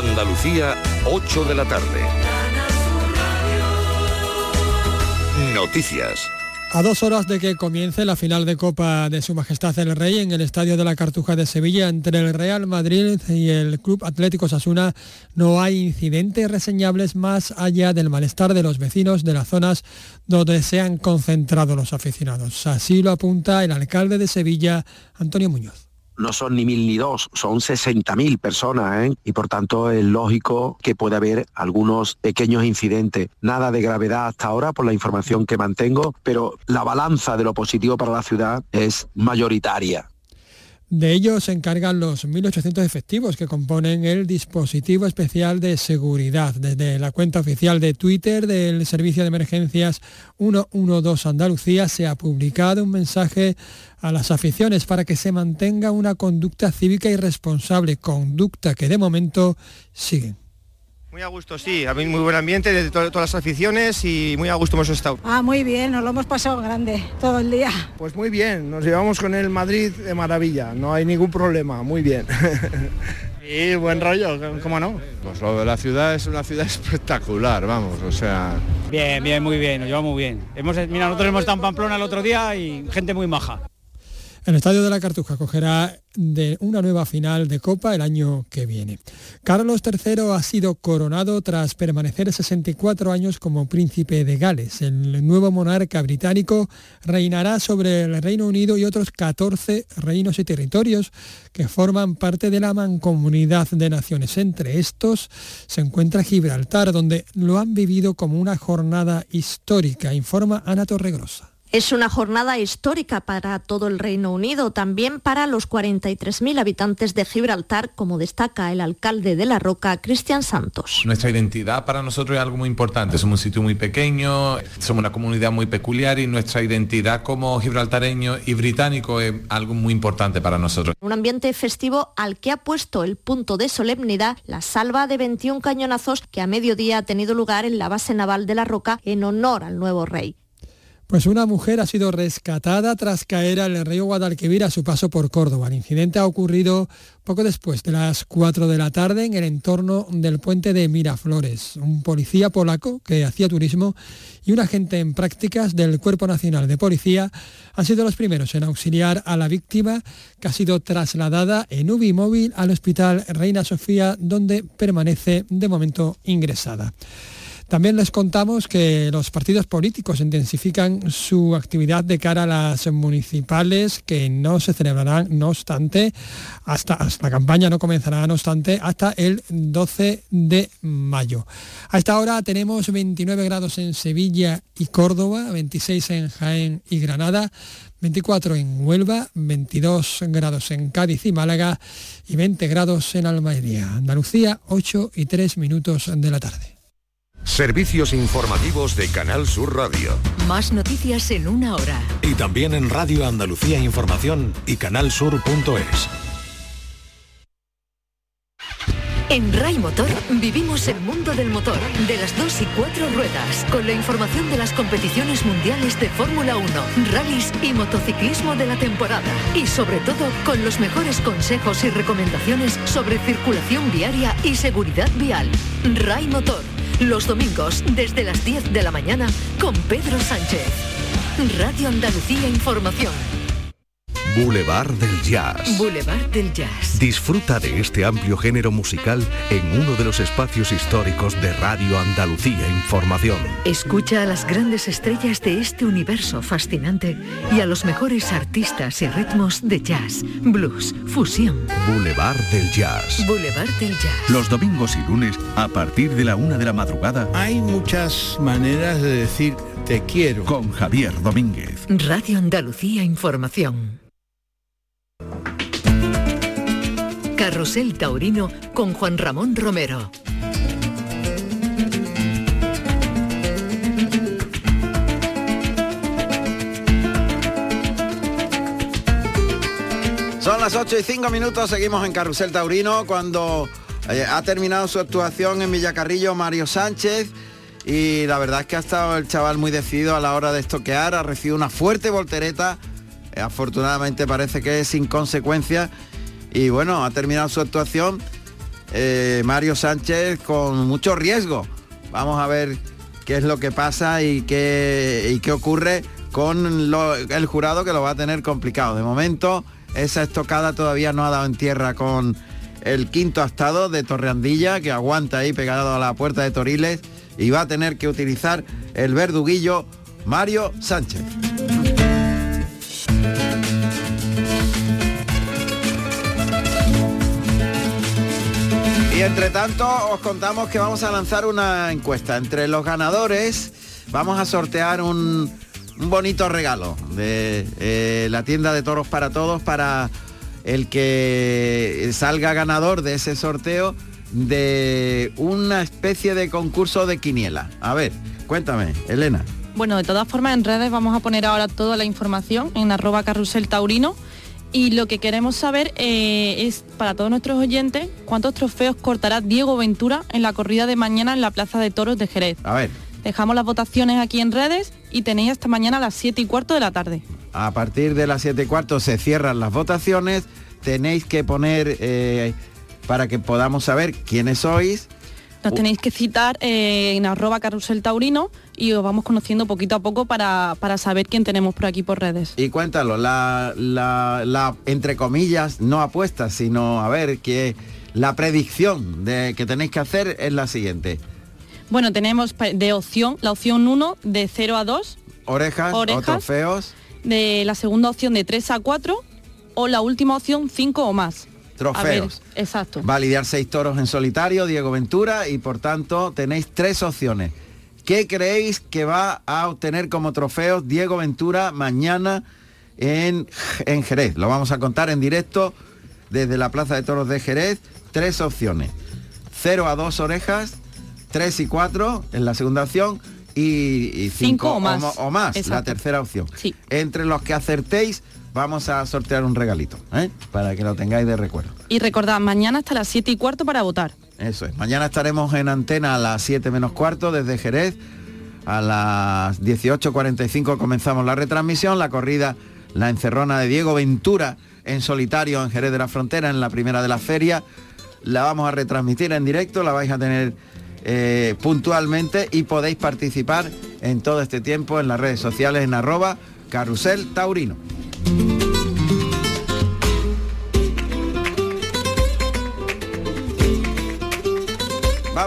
Andalucía, 8 de la tarde. Noticias. A dos horas de que comience la final de Copa de Su Majestad el Rey en el Estadio de la Cartuja de Sevilla entre el Real Madrid y el Club Atlético Sasuna, no hay incidentes reseñables más allá del malestar de los vecinos de las zonas donde se han concentrado los aficionados. Así lo apunta el alcalde de Sevilla, Antonio Muñoz no son ni mil ni dos, son 60.000 personas ¿eh? y por tanto es lógico que pueda haber algunos pequeños incidentes. Nada de gravedad hasta ahora por la información que mantengo, pero la balanza de lo positivo para la ciudad es mayoritaria. De ello se encargan los 1.800 efectivos que componen el dispositivo especial de seguridad. Desde la cuenta oficial de Twitter del Servicio de Emergencias 112 Andalucía se ha publicado un mensaje a las aficiones para que se mantenga una conducta cívica y responsable, conducta que de momento sigue. Muy a gusto, sí. Ha muy buen ambiente de todas las aficiones y muy a gusto hemos estado. Ah, muy bien, nos lo hemos pasado grande todo el día. Pues muy bien, nos llevamos con el Madrid de maravilla, no hay ningún problema, muy bien. Y buen rollo, ¿cómo no? Pues lo de la ciudad es una ciudad espectacular, vamos, o sea... Bien, bien, muy bien, nos llevamos muy bien. Hemos, mira, nosotros hemos estado en Pamplona el otro día y gente muy maja. El Estadio de la Cartuja acogerá de una nueva final de Copa el año que viene. Carlos III ha sido coronado tras permanecer 64 años como príncipe de Gales. El nuevo monarca británico reinará sobre el Reino Unido y otros 14 reinos y territorios que forman parte de la mancomunidad de naciones. Entre estos se encuentra Gibraltar, donde lo han vivido como una jornada histórica, informa Ana Torregrosa. Es una jornada histórica para todo el Reino Unido, también para los 43.000 habitantes de Gibraltar, como destaca el alcalde de La Roca, Cristian Santos. Nuestra identidad para nosotros es algo muy importante. Somos un sitio muy pequeño, somos una comunidad muy peculiar y nuestra identidad como gibraltareño y británico es algo muy importante para nosotros. Un ambiente festivo al que ha puesto el punto de solemnidad la salva de 21 cañonazos que a mediodía ha tenido lugar en la base naval de La Roca en honor al nuevo rey. Pues una mujer ha sido rescatada tras caer al río Guadalquivir a su paso por Córdoba. El incidente ha ocurrido poco después de las 4 de la tarde en el entorno del puente de Miraflores. Un policía polaco que hacía turismo y un agente en prácticas del Cuerpo Nacional de Policía han sido los primeros en auxiliar a la víctima que ha sido trasladada en UBI móvil al Hospital Reina Sofía donde permanece de momento ingresada. También les contamos que los partidos políticos intensifican su actividad de cara a las municipales que no se celebrarán, no obstante, hasta, la campaña no comenzará, no obstante, hasta el 12 de mayo. A esta hora tenemos 29 grados en Sevilla y Córdoba, 26 en Jaén y Granada, 24 en Huelva, 22 grados en Cádiz y Málaga y 20 grados en Almería. Andalucía, 8 y 3 minutos de la tarde. Servicios informativos de Canal Sur Radio. Más noticias en una hora. Y también en Radio Andalucía Información y canalsur.es. En RAI Motor vivimos el mundo del motor, de las dos y cuatro ruedas, con la información de las competiciones mundiales de Fórmula 1, rallies y motociclismo de la temporada. Y sobre todo, con los mejores consejos y recomendaciones sobre circulación viaria y seguridad vial. RAI Motor los domingos, desde las 10 de la mañana, con Pedro Sánchez. Radio Andalucía Información. Boulevard del Jazz. Boulevard del Jazz. Disfruta de este amplio género musical en uno de los espacios históricos de Radio Andalucía Información. Escucha a las grandes estrellas de este universo fascinante y a los mejores artistas y ritmos de jazz, blues, fusión. Boulevard del Jazz. Boulevard del Jazz. Los domingos y lunes a partir de la una de la madrugada. Hay muchas maneras de decir te quiero. Con Javier Domínguez. Radio Andalucía Información. Carrusel Taurino con Juan Ramón Romero. Son las 8 y 5 minutos, seguimos en Carrusel Taurino cuando eh, ha terminado su actuación en Villacarrillo Mario Sánchez y la verdad es que ha estado el chaval muy decidido a la hora de estoquear, ha recibido una fuerte voltereta, eh, afortunadamente parece que es sin consecuencias y bueno, ha terminado su actuación eh, Mario Sánchez con mucho riesgo. Vamos a ver qué es lo que pasa y qué, y qué ocurre con el jurado que lo va a tener complicado. De momento, esa estocada todavía no ha dado en tierra con el quinto astado de Torreandilla, que aguanta ahí pegado a la puerta de Toriles y va a tener que utilizar el verduguillo Mario Sánchez. Y entre tanto os contamos que vamos a lanzar una encuesta. Entre los ganadores vamos a sortear un, bonito regalo de eh, la tienda de toros para todos para el que salga ganador de ese sorteo de una especie de concurso de quiniela. A ver, cuéntame, Elena. Bueno, de todas formas en redes vamos a poner ahora toda la información en arroba carrusel taurino y lo que queremos saber eh, es para todos nuestros oyentes cuántos trofeos cortará Diego Ventura en la corrida de mañana en la Plaza de Toros de Jerez. A ver, Dejamos las votaciones aquí en redes y tenéis hasta mañana a las 7 y cuarto de la tarde. a partir de las 7 y cuarto se cierran las votaciones. Tenéis que poner eh, para que podamos saber quiénes sois. Nos tenéis que citar eh, en arroba carrusel taurino y os vamos conociendo poquito a poco para, para saber quién tenemos por aquí por redes. Y cuéntalo, la, la, la, entre comillas, no apuesta, sino a ver que la predicción de que tenéis que hacer es la siguiente. Bueno, tenemos de opción, la opción 1 de 0 a 2, Orejas, Orejas. o trofeos, de la segunda opción de 3 a 4 o la última opción 5 o más. Ver, trofeos. exacto. Va a lidiar seis toros en solitario, Diego Ventura, y por tanto tenéis tres opciones. ¿Qué creéis que va a obtener como trofeos Diego Ventura mañana en, en Jerez? Lo vamos a contar en directo desde la Plaza de Toros de Jerez. Tres opciones. 0 a 2 orejas, 3 y 4 en la segunda opción y 5 Cinco o más. o más, la tercera opción. Sí. Entre los que acertéis vamos a sortear un regalito, ¿eh? para que lo tengáis de recuerdo. Y recordad, mañana hasta las 7 y cuarto para votar. Eso es. Mañana estaremos en antena a las 7 menos cuarto desde Jerez. A las 18.45 comenzamos la retransmisión. La corrida, la encerrona de Diego Ventura en solitario en Jerez de la Frontera, en la primera de la feria. La vamos a retransmitir en directo, la vais a tener eh, puntualmente y podéis participar en todo este tiempo en las redes sociales en arroba carusel taurino.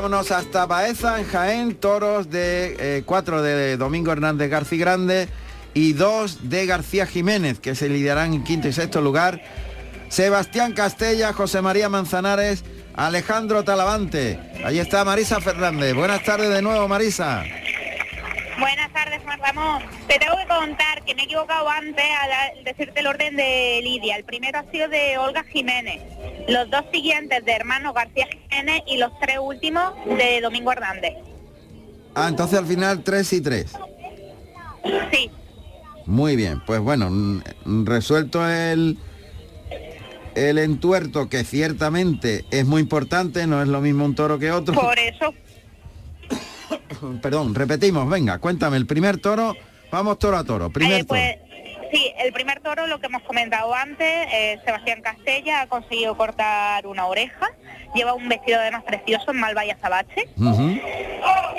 Vámonos hasta Baeza, en Jaén, toros de 4 de Domingo Hernández García Grande y 2 de García Jiménez, que se lidiarán en quinto y sexto lugar. Sebastián Castella, José María Manzanares, Alejandro Talavante. Ahí está Marisa Fernández. Buenas tardes de nuevo, Marisa. Buenas tardes, Juan Ramón. Te tengo que contar que me he equivocado antes al decirte el orden de Lidia. El primero ha sido de Olga Jiménez, los dos siguientes de hermano García Jiménez y los tres últimos de Domingo Hernández. Ah, entonces al final 3 y 3. Sí, Muy bien, pues bueno, resuelto el, el entuerto, que ciertamente es muy importante, no es lo mismo un toro que otro. por eso. Perdón, repetimos, venga, cuéntame, el primer toro, vamos toro a toro, primer Eh, toro. pues sí, el primer toro, lo que hemos comentado antes, eh, Sebastián Castella ha conseguido cortar una oreja, lleva un vestido además precioso en Malvaya Sabache. Ujú.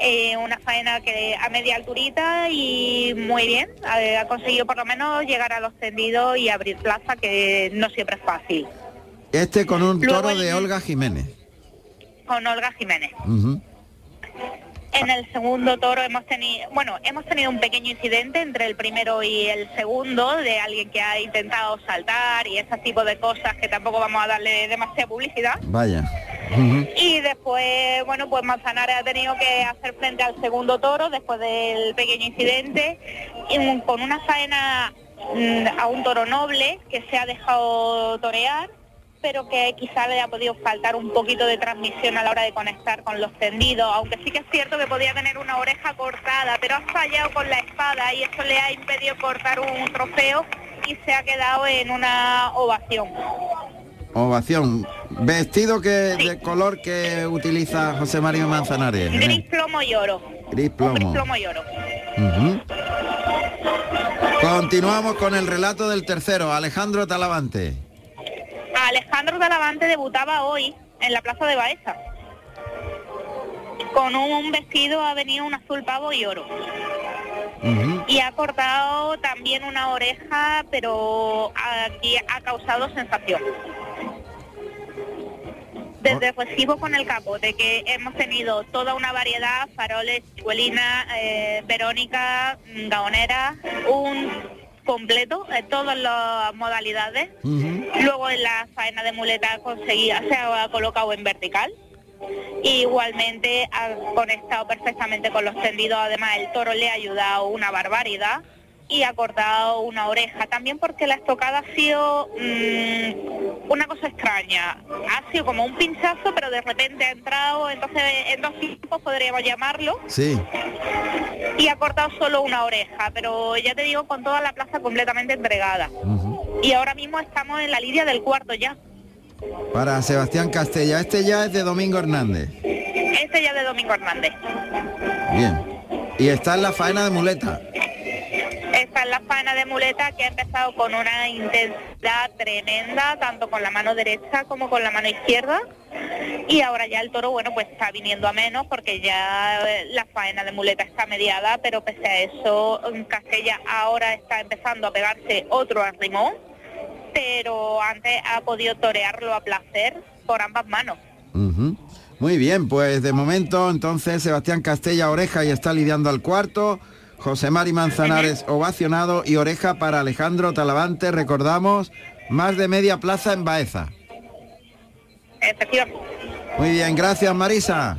Eh, una faena que a media alturita y muy bien. Ha, ha conseguido por lo menos llegar a los tendidos y abrir plaza, que no siempre es fácil. Este con un Luego toro el- de Olga Jiménez. Con Olga Jiménez. En el segundo toro hemos tenido, bueno, hemos tenido un pequeño incidente entre el primero y el segundo de alguien que ha intentado saltar y ese tipo de cosas que tampoco vamos a darle demasiada publicidad. Vaya. Y después, bueno, pues Manzanares ha tenido que hacer frente al segundo toro después del pequeño incidente y con una faena mm, a un toro noble que se ha dejado torear, pero que quizá le ha podido faltar un poquito de transmisión a la hora de conectar con los tendidos, aunque sí que es cierto que podía tener una oreja cortada, pero ha fallado con la espada y eso le ha impedido cortar un trofeo y se ha quedado en una ovación. Ovación. Vestido que de color que utiliza José María Manzanares. Gris plomo y oro. Gris plomo. y oro. Continuamos con el relato del tercero, Alejandro Talavante. Alejandro Talavante debutaba hoy en la plaza de Baeza. Con un vestido ha venido un azul pavo y oro. Y ha cortado también una oreja, pero aquí ha causado sensación. Desde recibo con el capote, que hemos tenido toda una variedad, faroles, chicuelina, eh, verónica, gaonera, un completo, de todas las modalidades. Luego en la faena de muleta conseguía, se ha colocado en vertical. Igualmente ha conectado perfectamente con los tendidos, además el toro le ha ayudado una barbaridad y ha cortado una oreja. También porque la estocada ha sido mm, una cosa extraña. Ha sido como un pinchazo, pero de repente ha entrado, entonces en dos tiempos podríamos llamarlo. Sí. Y ha cortado solo una oreja, pero ya te digo, con toda la plaza completamente entregada. Y ahora mismo estamos en la lidia del cuarto ya. Para Sebastián Castella, este ya es de Domingo Hernández. Este ya de Domingo Hernández. Bien. Y está en la faena de muleta. Está en la faena de muleta que ha empezado con una intensidad tremenda, tanto con la mano derecha como con la mano izquierda. Y ahora ya el toro, bueno, pues está viniendo a menos porque ya eh, la faena de muleta está mediada, pero pese a eso, Castella ahora está empezando a pegarse otro arrimón pero antes ha podido torearlo a placer por ambas manos. Muy bien, pues de momento entonces Sebastián Castella oreja y está lidiando al cuarto. José Mari Manzanares ovacionado y oreja para Alejandro Talavante, recordamos, más de media plaza en Baeza. Muy bien, gracias Marisa.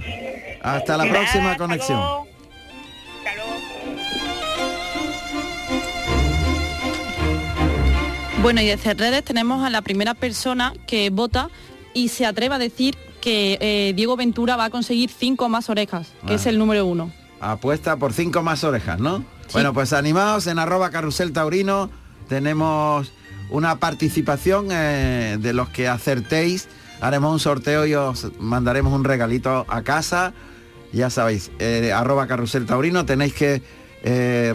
Hasta la próxima conexión. Bueno, y de Cerreres tenemos a la primera persona que vota y se atreve a decir que eh, Diego Ventura va a conseguir cinco más orejas, que es el número uno. Apuesta por cinco más orejas, ¿no? Bueno, pues animados en arroba carrusel taurino tenemos una participación eh, de los que acertéis. Haremos un sorteo y os mandaremos un regalito a casa. Ya sabéis, eh, arroba carrusel taurino tenéis que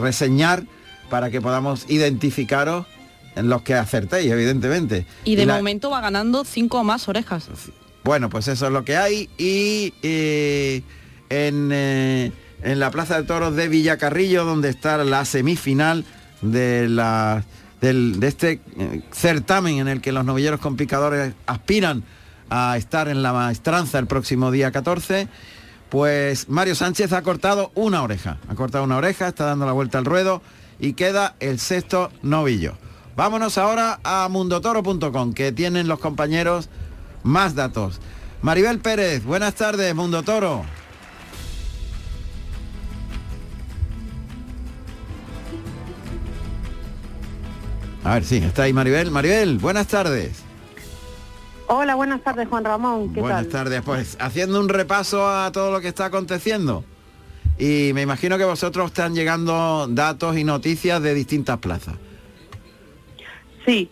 reseñar para que podamos identificaros en los que acertéis, evidentemente. Y de momento va ganando cinco más orejas. Bueno, pues eso es lo que hay. Y eh, en, eh, en, la Plaza de Toros de Villacarrillo, donde está la semifinal de, la, de este eh, certamen en el que los novilleros con picadores aspiran a estar en la maestranza el próximo día 14, pues Mario Sánchez ha cortado una oreja. Ha cortado una oreja, está dando la vuelta al ruedo y queda el sexto novillo. Vámonos ahora a mundotoro.com, que tienen los compañeros más datos. Maribel Pérez, buenas tardes, Mundo Toro. A ver, sí, está ahí Maribel. Maribel, buenas tardes. Hola, buenas tardes, Juan Ramón. ¿Qué buenas tardes, pues haciendo un repaso a todo lo que está aconteciendo. Y me imagino que vosotros están llegando datos y noticias de distintas plazas. Sí,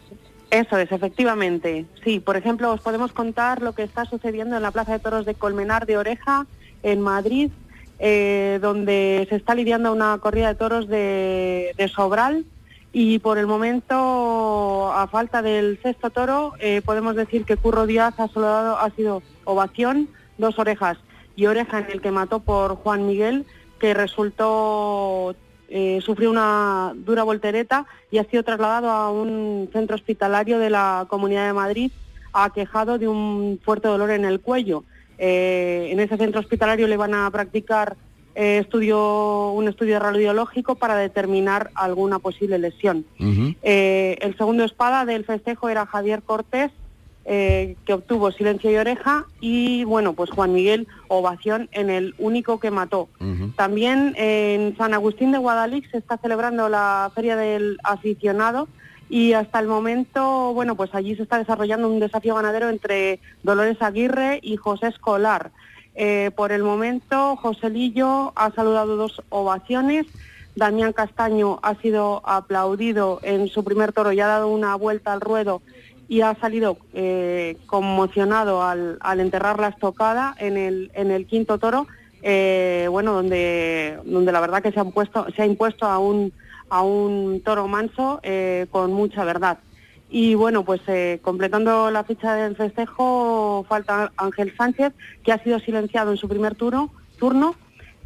eso es, efectivamente. Sí, por ejemplo, os podemos contar lo que está sucediendo en la Plaza de Toros de Colmenar de Oreja, en Madrid, eh, donde se está lidiando una corrida de toros de, Sobral y por el momento, a falta del sexto toro, eh, podemos decir que Curro Díaz ha, soldado, ha sido ovación, dos orejas y oreja en el que mató por Juan Miguel, que resultó eh, sufrió una dura voltereta y ha sido trasladado a un centro hospitalario de la Comunidad de Madrid aquejado de un fuerte dolor en el cuello. Eh, en ese centro hospitalario le van a practicar eh, estudio, un estudio radiológico para determinar alguna posible lesión. el segundo espada del festejo era Javier Cortés, eh, que obtuvo silencio y oreja y bueno, pues Juan Miguel ovación en el único que mató. También en San Agustín de Guadalix se está celebrando la Feria del Aficionado y hasta el momento, bueno, pues allí se está desarrollando un desafío ganadero entre Dolores Aguirre y José Escolar. Eh, por el momento, José Lillo ha saludado dos ovaciones. Damián Castaño ha sido aplaudido en su primer toro y ha dado una vuelta al ruedo y ha salido eh, conmocionado al, enterrar la estocada en el, quinto toro, eh, bueno, donde, donde la verdad que se, ha impuesto a un, toro manso con mucha verdad. Y bueno, pues eh, completando la ficha del festejo falta Ángel Sánchez, que ha sido silenciado en su primer turno, turno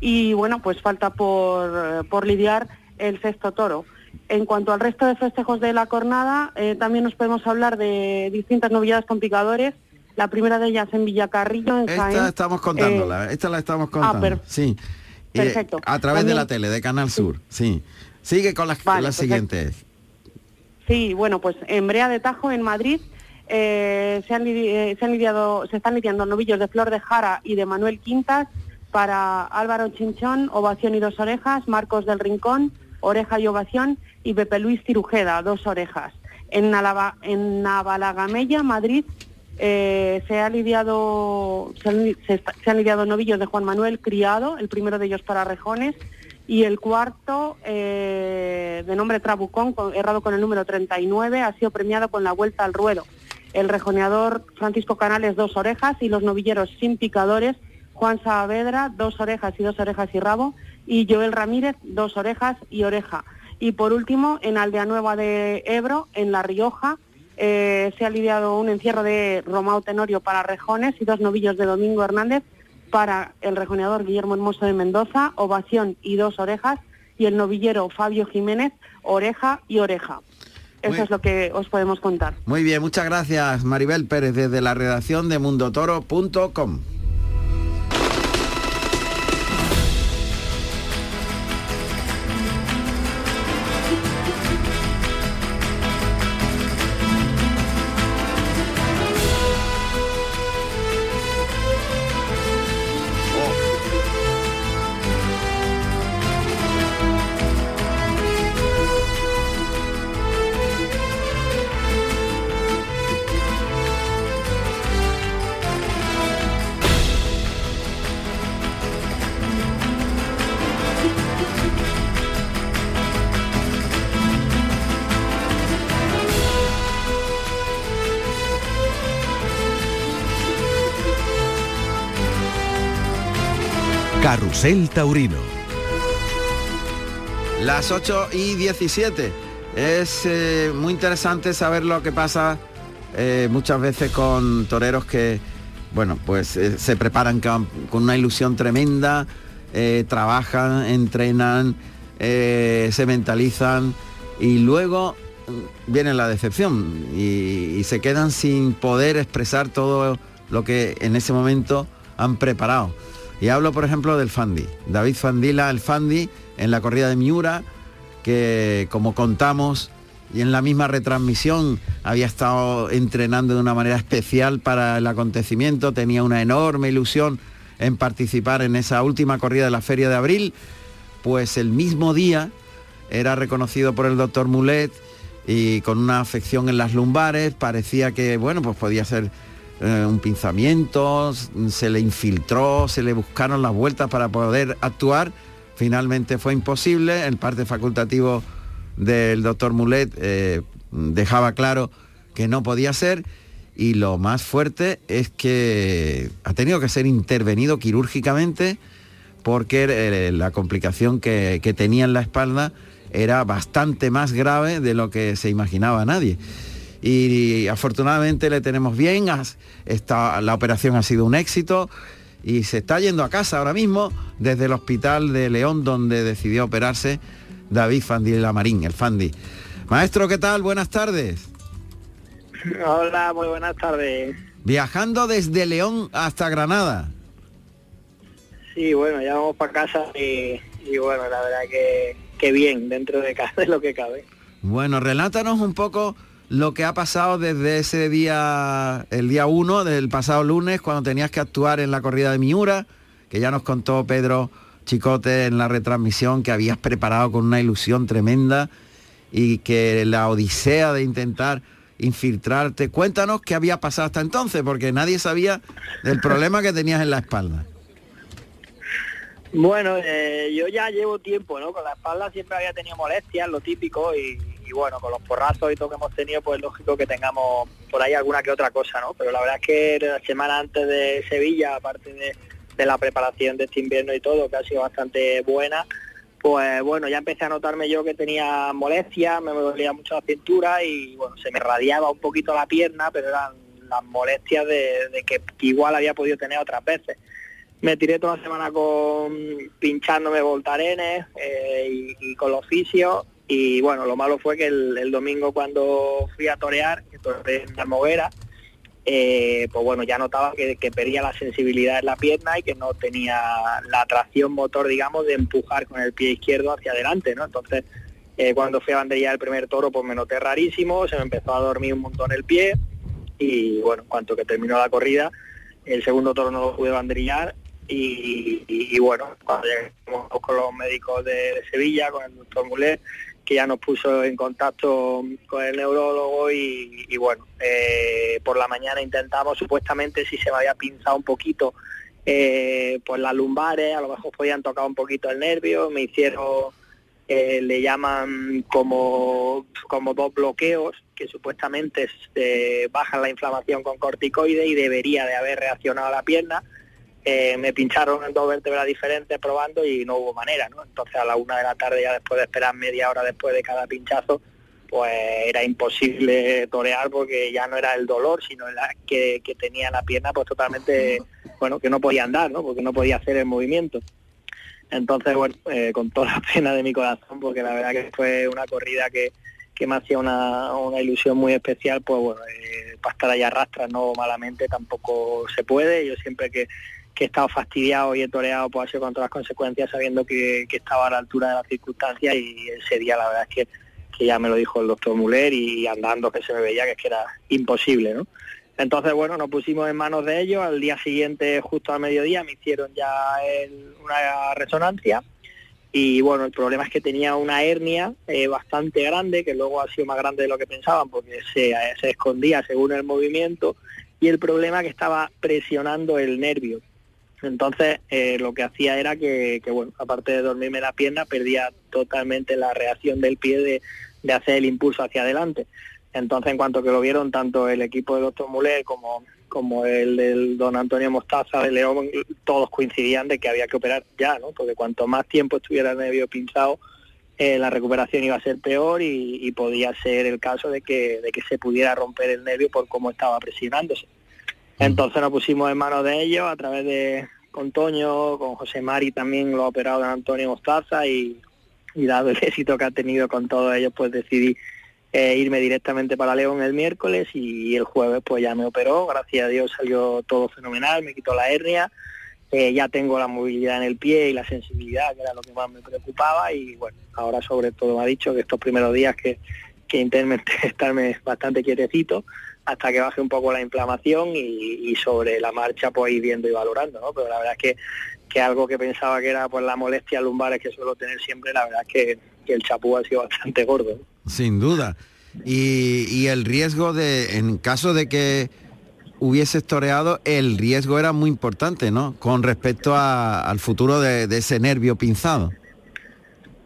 y bueno, pues falta por, eh, por lidiar el sexto toro. En cuanto al resto de festejos de la jornada, eh, también nos podemos hablar de distintas novedades con picadores. La primera de ellas en Villacarrillo, en Esta Jaén. estamos contándola, esta la estamos contando. per- sí. Perfecto. a través de la tele, de Canal Sur, sí. Sigue con las, Vale, las perfecto. siguientes. Sí, bueno, pues en Brea de Tajo, en Madrid, eh, eh, se han lidiado, se están lidiando novillos de Flor de Jara y de Manuel Quintas para Álvaro Chinchón, Ovación y dos orejas, Marcos del Rincón, Oreja y Ovación, y Pepe Luis Cirujeda, dos orejas. En, Navalagamella, Madrid, eh, se, ha lidiado, han, se han lidiado novillos de Juan Manuel Criado, el primero de ellos para Rejones, y el cuarto, eh, de nombre Trabucón, errado con el número 39, ha sido premiado con la vuelta al ruedo. El rejoneador Francisco Canales, dos orejas, y los novilleros sin picadores, Juan Saavedra, dos orejas y dos orejas y rabo, y Joel Ramírez, dos orejas y oreja. Y por último, en Aldea Nueva de Ebro, en La Rioja, eh, se ha lidiado un encierro de Romao Tenorio para rejones y dos novillos de Domingo Hernández para el rejoneador Guillermo Hermoso de Mendoza, ovación y dos orejas, y el novillero Fabio Jiménez, oreja y oreja. Eso Muy- es lo que os podemos contar. Muy bien, muchas gracias Maribel Pérez desde la redacción de mundotoro.com. Carrusel Taurino. Las 8 y 17. Es eh, muy interesante saber lo que pasa eh, muchas veces con toreros que, bueno, pues eh, se preparan con, una ilusión tremenda, trabajan, entrenan, se mentalizan y luego viene la decepción y se quedan sin poder expresar todo lo que en ese momento han preparado. Y hablo, por ejemplo, del Fandi. David Fandila, el Fandi, en la corrida de Miura, que como contamos y en la misma retransmisión había estado entrenando de una manera especial para el acontecimiento, tenía una enorme ilusión en participar en esa última corrida de la Feria de Abril, pues el mismo día era reconocido por el doctor Mulet y con una afección en las lumbares, parecía que, bueno, pues podía ser eh, un pinzamiento, se le infiltró, se le buscaron las vueltas para poder actuar. Finalmente fue imposible, el parte facultativo del doctor Mulet eh, dejaba claro que no podía ser. Y lo más fuerte es que ha tenido que ser intervenido quirúrgicamente porque eh, la complicación que, que tenía en la espalda era bastante más grave de lo que se imaginaba nadie y afortunadamente le tenemos bien, está- la operación ha sido un éxito y se está yendo a casa ahora mismo desde el hospital de León donde decidió operarse David Fandi Lamarín, el Fandi. Maestro, ¿qué tal? Buenas tardes. Hola, muy buenas tardes. Viajando desde León hasta Granada. Sí, bueno, ya vamos para casa y, y bueno, la verdad que, que bien, dentro de casa de lo que cabe. Bueno, relátanos un poco lo que ha pasado desde ese día, el día 1 del pasado lunes, cuando tenías que actuar en la corrida de Miura, que ya nos contó Pedro Chicote en la retransmisión que habías preparado con una ilusión tremenda y que la odisea de intentar infiltrarte. Cuéntanos qué había pasado hasta entonces, porque nadie sabía del problema que tenías en la espalda. Bueno, eh, yo ya llevo tiempo, ¿no? Con la espalda siempre había tenido molestias, lo típico, y, y bueno, con los porrazos y todo que hemos tenido, pues lógico que tengamos por ahí alguna que otra cosa, ¿no? Pero la verdad es que la semana antes de Sevilla, aparte de, la preparación de este invierno y todo, que ha sido bastante buena, pues bueno, ya empecé a notarme yo que tenía molestias, me dolía mucho la cintura y bueno, se me radiaba un poquito la pierna, pero eran las molestias de, que igual había podido tener otras veces. Me tiré toda la semana con pinchándome voltarenes eh, y, con los fisios y bueno, lo malo fue que el, domingo cuando fui a torear, que toreé en la moguera, eh, pues bueno, ya notaba que, perdía la sensibilidad en la pierna y que no tenía la atracción motor, digamos, de empujar con el pie izquierdo hacia adelante, ¿no? Entonces, eh, cuando fui a banderillar el primer toro, pues me noté rarísimo, se me empezó a dormir un montón el pie y bueno, en cuanto que terminó la corrida, el segundo toro no lo pude banderillar y, bueno, cuando llegamos con los médicos de, Sevilla, con el doctor Mulet, que ya nos puso en contacto con el neurólogo y, bueno, eh, por la mañana intentamos supuestamente si se me había pinzado un poquito eh, pues las lumbares, a lo mejor podían tocar un poquito el nervio, me hicieron, eh, le llaman como, como dos bloqueos que supuestamente bajan la inflamación con corticoides y debería de haber reaccionado la pierna eh, me pincharon en dos vértebras diferentes probando y no hubo manera, ¿no? Entonces a la una de la tarde, ya después de esperar media hora después de cada pinchazo, pues era imposible torear porque ya no era el dolor, sino la que, tenía la pierna pues totalmente, bueno, que no podía andar, ¿no? Porque no podía hacer el movimiento. Entonces, bueno, eh, con toda la pena de mi corazón, porque la verdad que fue una corrida que, que me hacía una, una ilusión muy especial, pues bueno, eh, para estar allá arrastra no malamente tampoco se puede. Yo siempre que que he estado fastidiado y he toreado pues ha con todas las consecuencias sabiendo que, estaba a la altura de las circunstancias y ese día la verdad es que, que ya me lo dijo el doctor Muller y andando que se me veía que, es que era imposible, ¿no? Entonces, bueno, nos pusimos en manos de ellos, al día siguiente, justo al mediodía, me hicieron ya una resonancia y bueno, el problema es que tenía una hernia eh, bastante grande, que luego ha sido más grande de lo que pensaban porque se, se escondía según el movimiento y el problema es que estaba presionando el nervio entonces, eh, lo que hacía era que, bueno, aparte de dormirme la pierna, perdía totalmente la reacción del pie de, hacer el impulso hacia adelante. Entonces, en cuanto que lo vieron tanto el equipo de doctor Mulet como, como el del don Antonio Mostaza de León, todos coincidían de que había que operar ya, ¿no? Porque cuanto más tiempo estuviera el nervio pinchado, eh, la recuperación iba a ser peor y, podía ser el caso de que, de que se pudiera romper el nervio por cómo estaba presionándose. Entonces nos pusimos en manos de ellos a través de con Toño, con José Mari también lo ha operado don Antonio Mostaza y, dado el éxito que ha tenido con todos ellos, pues decidí eh, irme directamente para León el miércoles y el jueves pues ya me operó, gracias a Dios salió todo fenomenal, me quitó la hernia, eh, ya tengo la movilidad en el pie y la sensibilidad, que era lo que más me preocupaba y bueno, ahora sobre todo me ha dicho que estos primeros días que, que estarme bastante quietecito, hasta que baje un poco la inflamación y, sobre la marcha pues ir viendo y valorando, ¿no? Pero la verdad es que, que algo que pensaba que era pues la molestia lumbares que suelo tener siempre, la verdad es que, el chapú ha sido bastante gordo. Sin duda. Y, el riesgo de, en caso de que hubiese toreado, el riesgo era muy importante, ¿no? Con respecto al futuro de ese nervio pinzado.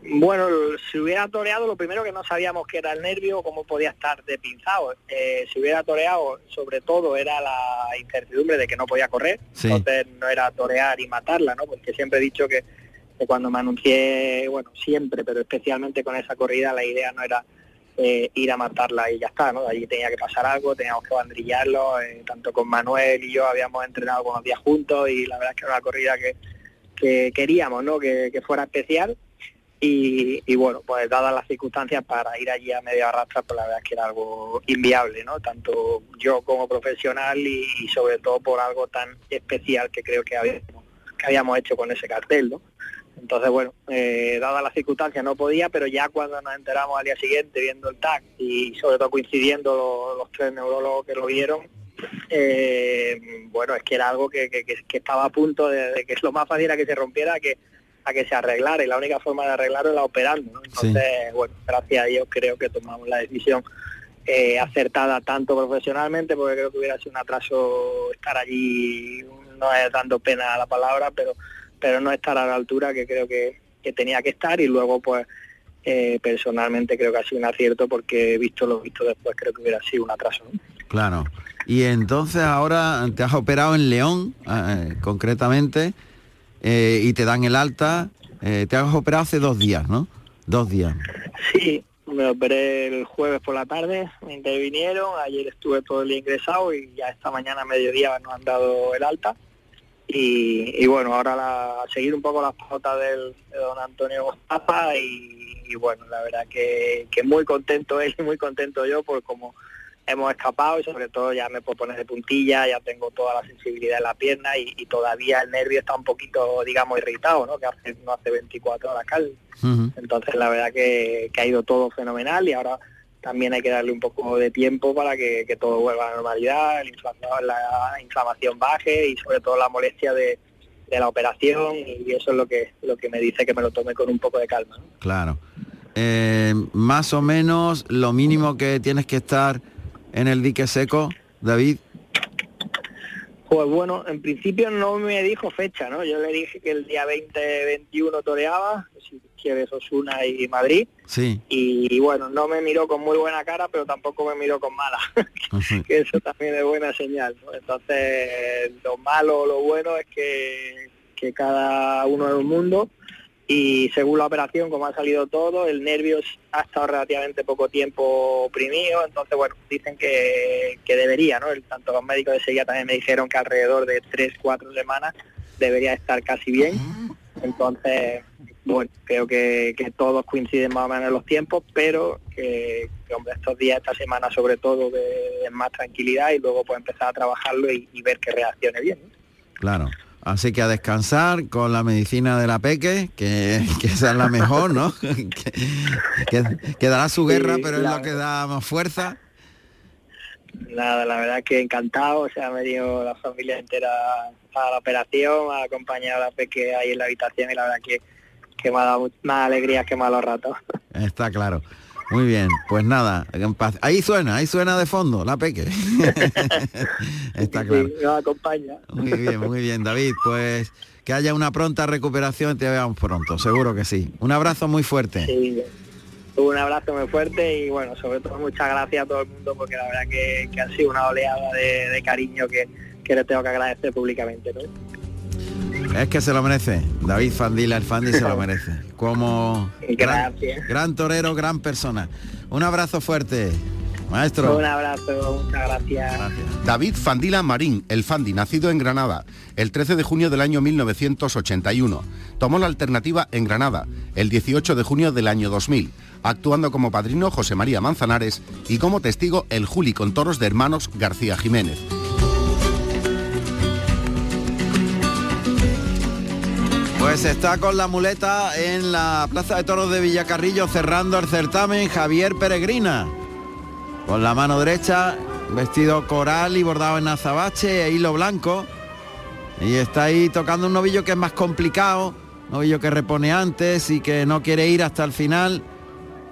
Bueno, si hubiera toreado, lo primero que no sabíamos que era el nervio, cómo podía estar de pinzado. Eh, si hubiera toreado, sobre todo, era la incertidumbre de que no podía correr. Entonces no era torear y matarla, ¿no? Porque siempre he dicho que, cuando me anuncié, bueno, siempre, pero especialmente con esa corrida, la idea no era eh, ir a matarla y ya está, ¿no? Allí tenía que pasar algo, teníamos que bandrillarlo, eh, tanto con Manuel y yo habíamos entrenado algunos días juntos y la verdad es que era una corrida que, queríamos, ¿no? que fuera especial y, bueno, pues dadas las circunstancias para ir allí a media arrastra, pues la verdad es que era algo inviable, ¿no? Tanto yo como profesional y, sobre todo por algo tan especial que creo que habíamos, que habíamos hecho con ese cartel, ¿no? Entonces, bueno, eh, dadas las circunstancias no podía, pero ya cuando nos enteramos al día siguiente viendo el TAC y sobre todo coincidiendo los, tres neurólogos que lo vieron, eh, bueno, es que era algo que, estaba a punto de, de, que lo más fácil era que se rompiera, que a que se arreglara y la única forma de arreglarlo era operando. Entonces, bueno, gracias a Dios creo que tomamos la decisión eh, acertada tanto profesionalmente, porque creo que hubiera sido un atraso estar allí, no es dando pena a la palabra, pero, pero no estar a la altura que creo que, tenía que estar y luego pues eh, personalmente creo que ha sido un acierto porque he visto lo visto después creo que hubiera sido un atraso. Claro. Y entonces ahora te has operado en León, eh, concretamente, eh, y te dan el alta Eh, te has operado hace dos días, ¿no? Dos días. Sí, me operé el jueves por la tarde, me intervinieron, ayer estuve todo el día ingresado y ya esta mañana a mediodía nos han dado el alta. Y, bueno, ahora la, a seguir un poco las pautas del, de don Antonio Mostaza y, bueno, la verdad que, que muy contento él y muy contento yo por cómo hemos escapado y sobre todo ya me puedo poner de puntilla, ya tengo toda la sensibilidad en la pierna y, todavía el nervio está un poquito, digamos, irritado, ¿no? Que hace, no hace 24 horas cal. Entonces la verdad que, ha ido todo fenomenal y ahora también hay que darle un poco de tiempo para que, todo vuelva a la normalidad, la inflamación baje y sobre todo la molestia de, la operación y eso es lo que lo que me dice que me lo tome con un poco de calma. Claro. Eh, más o menos lo mínimo que tienes que estar en el dique seco, David? Pues bueno, en principio no me dijo fecha, ¿no? Yo le dije que el día 20-21 toreaba, si quieres Osuna y Madrid. Sí. Y, bueno, no me miró con muy buena cara, pero tampoco me miró con mala, que eso también es buena señal. Entonces, lo malo o lo bueno es que, que cada uno es un mundo y según la operación, como ha salido todo, el nervio ha estado relativamente poco tiempo oprimido, entonces bueno, dicen que, debería, ¿no? El, tanto los médicos de seguida también me dijeron que alrededor de 3, 4 semanas debería estar casi bien, entonces bueno, creo que, todos coinciden más o menos en los tiempos, pero que, hombre, estos días, esta semana sobre todo, de, más tranquilidad y luego pues empezar a trabajarlo y, ver que reaccione bien. Claro. Así que a descansar con la medicina de la peque, que, que esa es la mejor, ¿no? que, dará su guerra, pero es lo que da más fuerza. Nada, la verdad que encantado, o sea, me dio la familia entera a la operación, ha acompañado a la peque ahí en la habitación y la verdad que, que me ha dado más alegría que malos ratos. Está claro. Muy bien, pues nada, ahí suena, ahí suena de fondo, la peque. Está claro. Sí, acompaña. Muy bien, muy bien, David, pues que haya una pronta recuperación y te veamos pronto, seguro que sí. Un abrazo muy fuerte. Sí, un abrazo muy fuerte y bueno, sobre todo muchas gracias a todo el mundo porque la verdad que, que ha sido una oleada de, cariño que, que le tengo que agradecer públicamente. Es que se lo merece. David Fandila, el Fandi se lo merece. Como gran, torero, gran persona. Un abrazo fuerte. Maestro. Un abrazo, muchas gracias. David Fandila Marín, el Fandi, nacido en Granada, el 13 de junio del año 1981. Tomó la alternativa en Granada, el 18 de junio del año 2000, actuando como padrino José María Manzanares y como testigo el Juli con toros de hermanos García Jiménez. Pues está con la muleta en la Plaza de Toros de Villacarrillo cerrando el certamen Javier Peregrina. Con la mano derecha, vestido coral y bordado en azabache e hilo blanco. Y está ahí tocando un novillo que es más complicado, novillo que repone antes y que no quiere ir hasta el final.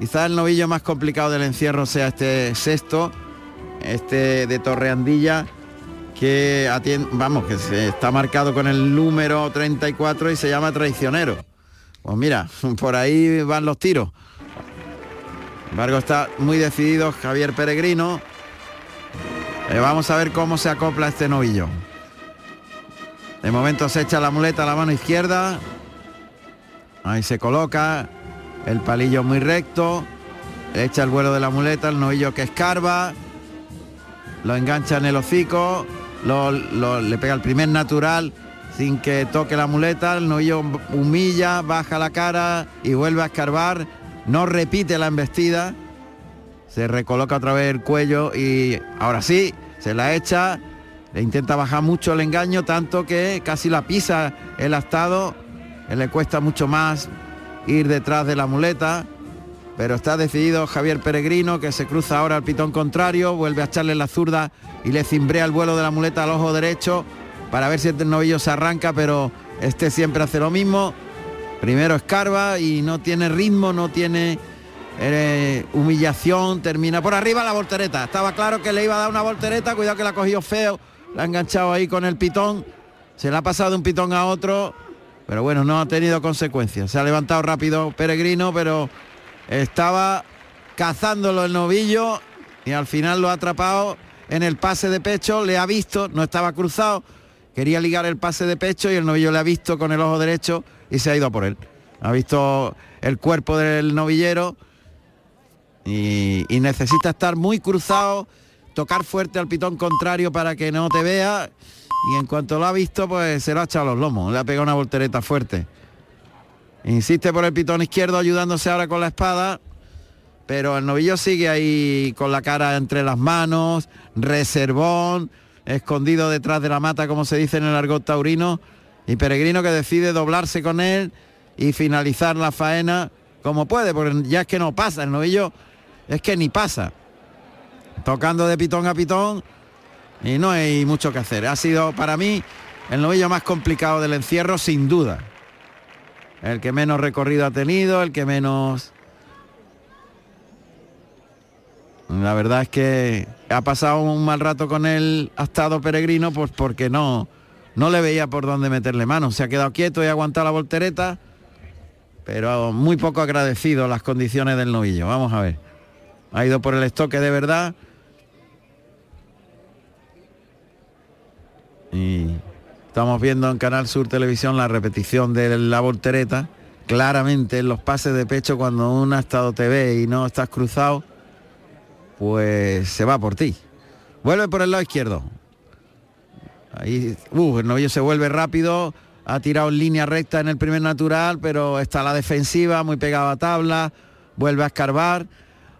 Quizás el novillo más complicado del encierro sea este sexto, este de Torreandilla que atiende, vamos, que se está marcado con el número 34 y se llama traicionero. Pues mira, por ahí van los tiros. Sin embargo, está muy decidido Javier Peregrino. Eh, vamos a ver cómo se acopla este novillo. De momento se echa la muleta a la mano izquierda. Ahí se coloca. El palillo muy recto. echa el vuelo de la muleta, el novillo que escarba. Lo engancha en el hocico le pega el primer natural sin que toque la muleta, el novillo humilla, baja la cara y vuelve a escarbar, no repite la embestida, se recoloca otra vez el cuello y ahora sí, se la echa, le intenta bajar mucho el engaño, tanto que casi la pisa el astado, le cuesta mucho más ir detrás de la muleta, pero está decidido Javier Peregrino que se cruza ahora al pitón contrario, vuelve a echarle la zurda y le cimbrea el vuelo de la muleta al ojo derecho para ver si este novillo se arranca, pero este siempre hace lo mismo. Primero escarba y no tiene ritmo, no tiene eh, humillación, termina por arriba la voltereta. Estaba claro que le iba a dar una voltereta, cuidado que la ha cogido feo, la ha enganchado ahí con el pitón, se le ha pasado de un pitón a otro, pero bueno, no ha tenido consecuencias. Se ha levantado rápido Peregrino, pero estaba cazándolo el novillo y al final lo ha atrapado en el pase de pecho, le ha visto, no estaba cruzado, quería ligar el pase de pecho y el novillo le ha visto con el ojo derecho y se ha ido a por él. Ha visto el cuerpo del novillero y, y necesita estar muy cruzado, tocar fuerte al pitón contrario para que no te vea y en cuanto lo ha visto pues se lo ha echado a los lomos, le ha pegado una voltereta fuerte. Insiste por el pitón izquierdo ayudándose ahora con la espada, pero el novillo sigue ahí con la cara entre las manos, reservón, escondido detrás de la mata como se dice en el argot taurino y Peregrino que decide doblarse con él y finalizar la faena como puede, porque ya es que no pasa, el novillo es que ni pasa. Tocando de pitón a pitón y no hay mucho que hacer. Ha sido para mí el novillo más complicado del encierro, sin duda. El que menos recorrido ha tenido, el que menos... La verdad es que ha pasado un mal rato con ha estado peregrino, pues porque no, no le veía por dónde meterle mano. Se ha quedado quieto y aguantado la voltereta, pero muy poco agradecido las condiciones del novillo. Vamos a ver. Ha ido por el estoque de verdad. Estamos viendo en Canal Sur Televisión la repetición de la voltereta. Claramente en los pases de pecho cuando ha estado TV y no estás cruzado, pues se va por ti. Vuelve por el lado izquierdo. Ahí, uh, el novillo se vuelve rápido, ha tirado en línea recta en el primer natural, pero está la defensiva, muy pegado a tabla, vuelve a escarbar.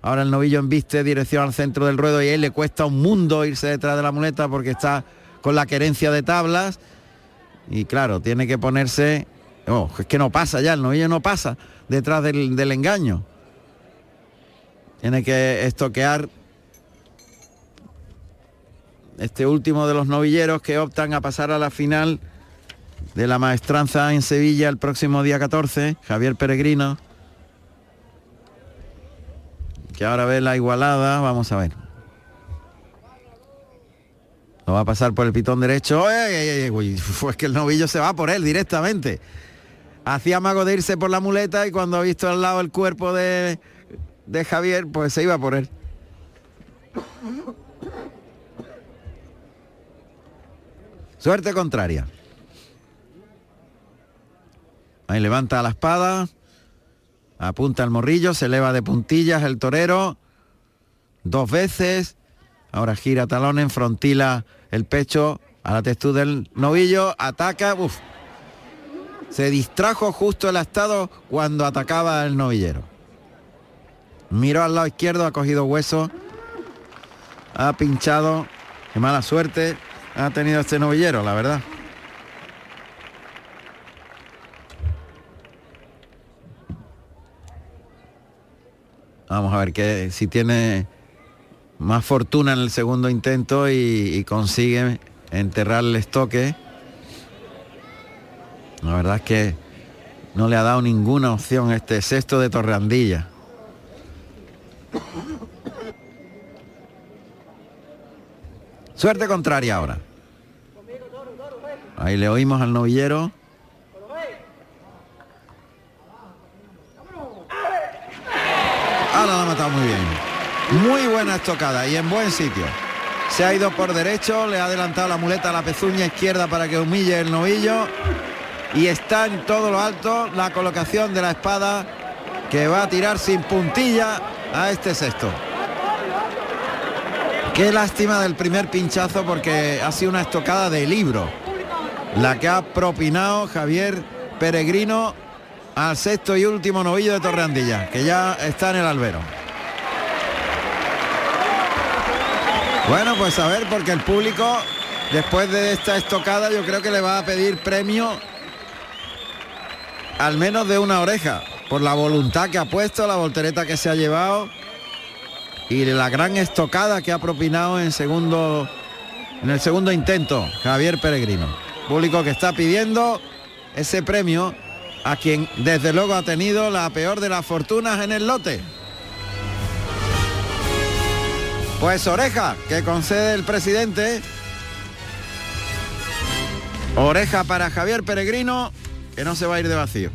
Ahora el novillo embiste dirección al centro del ruedo y a él le cuesta un mundo irse detrás de la muleta porque está con la querencia de tablas. Y claro, tiene que ponerse... Oh, es que no pasa ya, el novillo no pasa detrás del, del engaño. Tiene que estoquear este último de los novilleros que optan a pasar a la final de la maestranza en Sevilla el próximo día 14, Javier Peregrino, que ahora ve la igualada, vamos a ver. Va a pasar por el pitón derecho. Pues que el novillo se va por él directamente. Hacía mago de irse por la muleta y cuando ha visto al lado el cuerpo de, de Javier, pues se iba por él. Suerte contraria. Ahí levanta la espada, apunta el morrillo, se eleva de puntillas el torero, dos veces, ahora gira talón, enfrontila el pecho a la textura del novillo, ataca, uf, se distrajo justo el estado cuando atacaba el novillero. Miró al lado izquierdo, ha cogido hueso, ha pinchado, qué mala suerte, ha tenido este novillero, la verdad. Vamos a ver si tiene más fortuna en el segundo intento y, consigue enterrar el estoque. La verdad es que no le ha dado ninguna opción este sexto de Torreandilla. Suerte contraria ahora. Ahí le oímos al novillero. Ahora la ha matado muy bien. Muy buena estocada y en buen sitio. Se ha ido por derecho, le ha adelantado la muleta a la pezuña izquierda para que humille el novillo. Y está en todo lo alto la colocación de la espada que va a tirar sin puntilla a este sexto. Qué lástima del primer pinchazo porque ha sido una estocada de libro. La que ha propinado Javier Peregrino al sexto y último novillo de Torreandilla, que ya está en el albero. Bueno, pues a ver, porque el público, después de esta estocada, yo creo que le va a pedir premio al menos de una oreja, por la voluntad que ha puesto, la voltereta que se ha llevado y la gran estocada que ha propinado en segundo en el segundo intento Javier Peregrino. Público que está pidiendo ese premio a quien desde luego ha tenido la peor de las fortunas en el lote. Pues oreja que concede el presidente. Oreja para Javier Peregrino, que no se va a ir de vacío.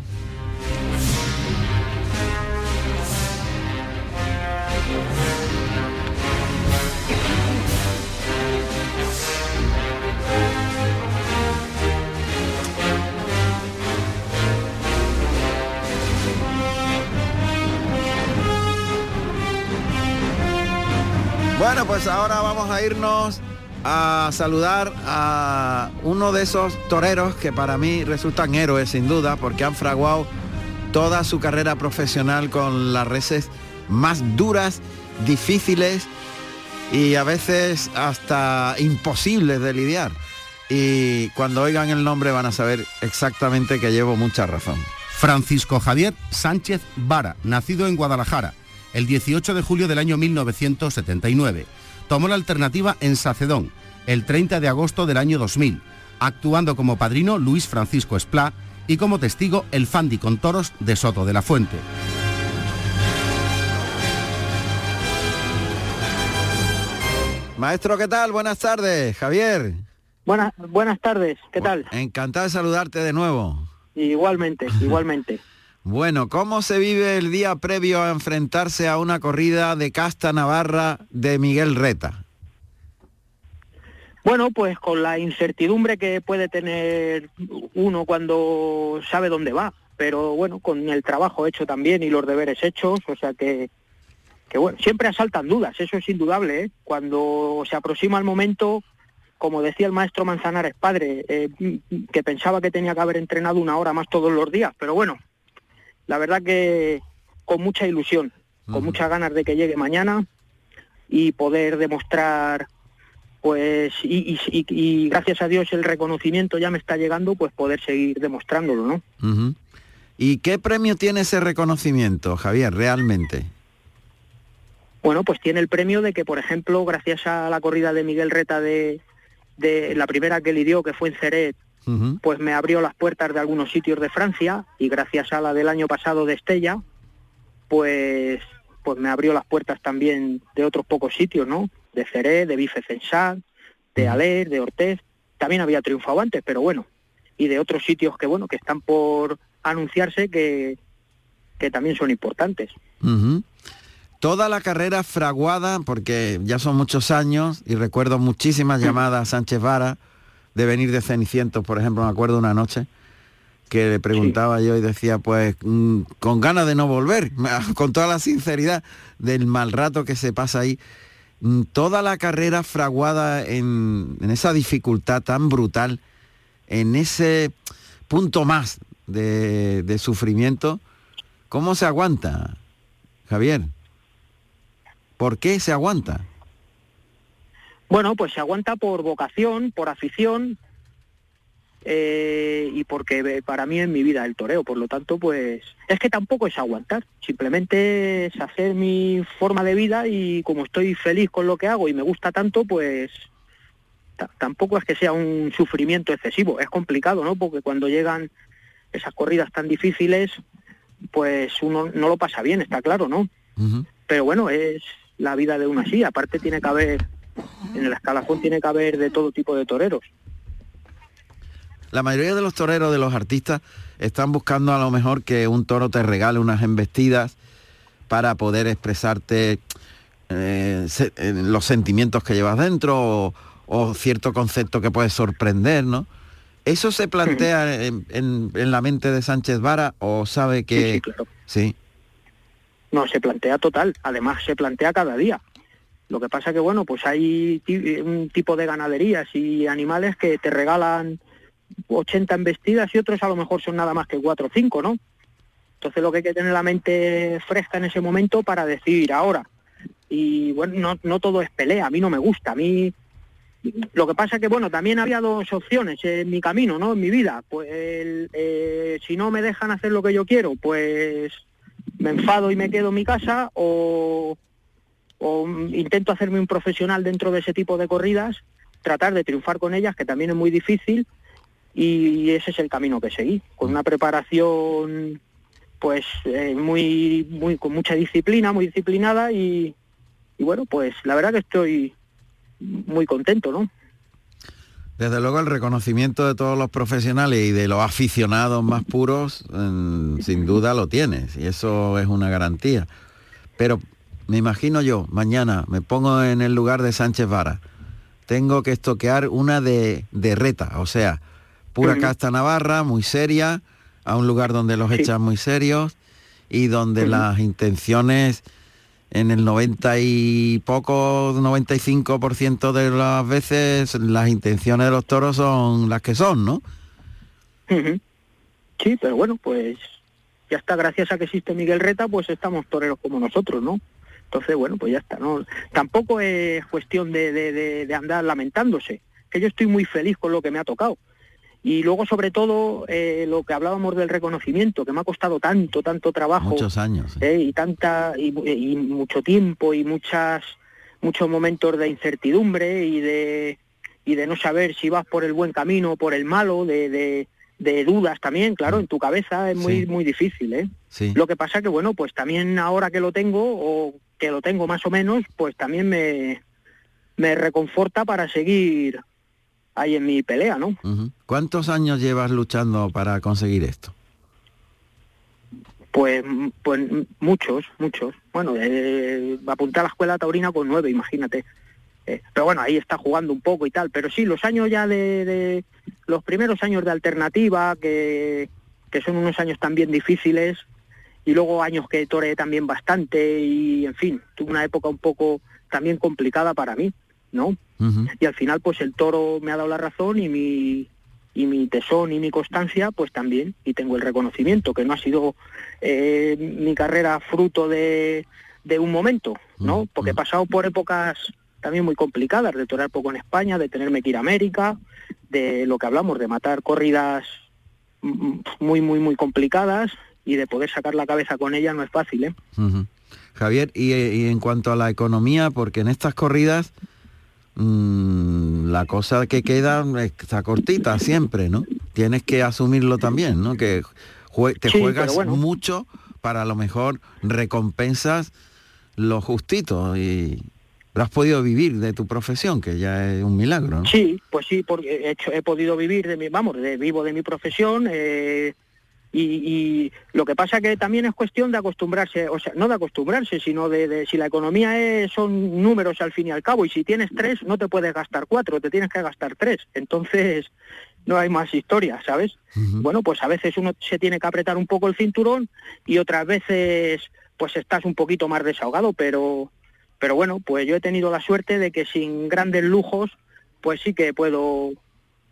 Bueno, pues ahora vamos a irnos a saludar a uno de esos toreros que para mí resultan héroes sin duda porque han fraguado toda su carrera profesional con las reses más duras, difíciles y a veces hasta imposibles de lidiar. Y cuando oigan el nombre van a saber exactamente que llevo mucha razón. Francisco Javier Sánchez Vara, nacido en Guadalajara el 18 de julio del año 1979. Tomó la alternativa en Sacedón el 30 de agosto del año 2000, actuando como padrino Luis Francisco Esplá y como testigo el Fandi con toros de Soto de la Fuente. Maestro, ¿qué tal? Buenas tardes, Javier. Buenas, buenas tardes, ¿qué tal? Encantado de saludarte de nuevo. Igualmente, igualmente. Bueno, ¿cómo se vive el día previo a enfrentarse a una corrida de casta navarra de Miguel Reta? Bueno, pues con la incertidumbre que puede tener uno cuando sabe dónde va, pero bueno, con el trabajo hecho también y los deberes hechos, o sea que, que bueno, siempre asaltan dudas, eso es indudable, ¿eh? Cuando se aproxima el momento, como decía el maestro Manzanares padre, eh, que pensaba que tenía que haber entrenado una hora más todos los días, pero bueno, la verdad que con mucha ilusión, con muchas ganas de que llegue mañana y poder demostrar pues y, y, gracias a Dios el reconocimiento ya me está llegando, pues poder seguir demostrándolo, ¿no? ¿Y qué premio tiene ese reconocimiento, Javier, realmente? Bueno, pues tiene el premio de que, por ejemplo, gracias a la corrida de Miguel Reta de, de la primera que lidió, que fue en Ceret, pues me abrió las puertas de algunos sitios de Francia y gracias a la del año pasado de Estella, pues pues me abrió las puertas también de otros pocos sitios, ¿no? De Ceré, de Bife de Aler, de Ortez. También había triunfado antes, pero bueno. Y de otros sitios que, bueno, que están por anunciarse que, que también son importantes. Toda la carrera fraguada, porque ya son muchos años y recuerdo muchísimas llamadas a Sánchez Vara de venir de Cenicientos, por ejemplo, me acuerdo una noche que le preguntaba yo y decía, pues mm, con ganas de no volver, con toda la sinceridad del mal rato que se pasa ahí. Mm, toda la carrera fraguada en, esa dificultad tan brutal, en ese punto más de, de sufrimiento, ¿cómo se aguanta, Javier? ¿Por qué se aguanta? Bueno, pues se aguanta por vocación, por afición, eh, y porque para mí es mi vida el toreo, por lo tanto, pues es que tampoco es aguantar, simplemente es hacer mi forma de vida y como estoy feliz con lo que hago y me gusta tanto, pues tampoco es que sea un sufrimiento excesivo, es complicado, ¿no? Porque cuando llegan esas corridas tan difíciles, pues uno no lo pasa bien, está claro, ¿no? Pero bueno, es la vida de una así, aparte tiene que haber, en el escalafón tiene que haber de todo tipo de toreros la mayoría de los toreros, de los artistas, están buscando a lo mejor que un toro te regale unas embestidas para poder expresarte eh, los sentimientos que llevas dentro o, cierto concepto que puede sorprender, ¿no? ¿Eso se plantea en, la mente de Sánchez Vara o sabe que... Sí, claro. sí. No, se plantea total. Además, se plantea cada día. Lo que pasa que, bueno, pues hay un tipo de ganaderías y animales que te regalan 80 embestidas y otros a lo mejor son nada más que 4 o 5, ¿no? Entonces lo que hay que tener la mente fresca en ese momento para decidir ahora. Y bueno, no, no todo es pelea, a mí no me gusta, a mí lo que pasa que bueno, también había dos opciones en mi camino, ¿no? En mi vida. Pues eh, si no me dejan hacer lo que yo quiero, pues me enfado y me quedo en mi casa o, o intento hacerme un profesional dentro de ese tipo de corridas, tratar de triunfar con ellas, que también es muy difícil, y ese es el camino que seguí, con una preparación pues eh, muy, muy con mucha disciplina, muy disciplinada y, bueno, pues la verdad que estoy muy contento, ¿no? Desde luego el reconocimiento de todos los profesionales y de los aficionados más puros, sin duda lo tienes, y eso es una garantía. Pero me imagino yo, mañana me pongo en el lugar de Sánchez Vara, tengo que estoquear una de, de reta, o sea, pura casta navarra, muy seria, a un lugar donde los echan muy serios y donde las intenciones en el 90 y poco, 95% de las veces las intenciones de los toros son las que son, ¿no? Sí, pero bueno, pues ya está, gracias a que existe Miguel Reta, pues estamos toreros como nosotros, ¿no? Entonces, bueno, pues ya está, ¿no? Tampoco es cuestión de, de- de- de andar lamentándose, que yo estoy muy feliz con lo que me ha tocado. Y luego, sobre todo, eh, lo que hablábamos del reconocimiento, que me ha costado tanto, tanto trabajo. Muchos años. ¿eh? y tanta y, y mucho tiempo y muchas muchos momentos de incertidumbre y de y de no saber si vas por el buen camino o por el malo de, de, de dudas también claro en tu cabeza es muy Sí. muy difícil ¿eh? Sí. lo que pasa que bueno pues también ahora que lo tengo o que lo tengo más o menos pues también me me reconforta para seguir ahí en mi pelea no. ¿Cuántos años llevas luchando para conseguir esto? Pues, pues muchos, muchos. Bueno, eh, apunté a la escuela taurina con nueve, imagínate. Eh, pero bueno, ahí está jugando un poco y tal. Pero sí, los años ya de, de- los primeros años de alternativa, que, que son unos años también difíciles, y luego años que toreé también bastante, y en fin, tuve una época un poco también complicada para mí, ¿no? Y al final, pues el toro me ha dado la razón y mi y mi tesón y mi constancia, pues también, y tengo el reconocimiento, que no ha sido eh, mi carrera fruto de, de un momento, ¿no? Porque he pasado por épocas también muy complicadas, de torear poco en España, de tenerme que ir a América, de lo que hablamos, de matar corridas muy, muy, muy complicadas y de poder sacar la cabeza con ellas no es fácil, ¿eh? Javier, y, y en cuanto a la economía, porque en estas corridas mm, la cosa que queda está cortita siempre, ¿no? Tienes que asumirlo también, ¿no? Que jue- te Sí, juegas bueno. mucho para a lo mejor recompensas lo justito y lo has podido vivir de tu profesión, que ya es un milagro, ¿no? Sí, pues sí, porque he, hecho, he podido vivir de mi, vamos, de, vivo de mi profesión eh, y, y lo que pasa que también es cuestión de acostumbrarse, o sea, no de acostumbrarse, sino de, de si la economía es, son números al fin y al cabo y si tienes tres no te puedes gastar cuatro, te tienes que gastar tres, entonces no hay más historia, ¿sabes? Bueno, pues a veces uno se tiene que apretar un poco el cinturón y otras veces pues estás un poquito más desahogado, pero pero bueno, pues yo he tenido la suerte de que sin grandes lujos, pues sí que puedo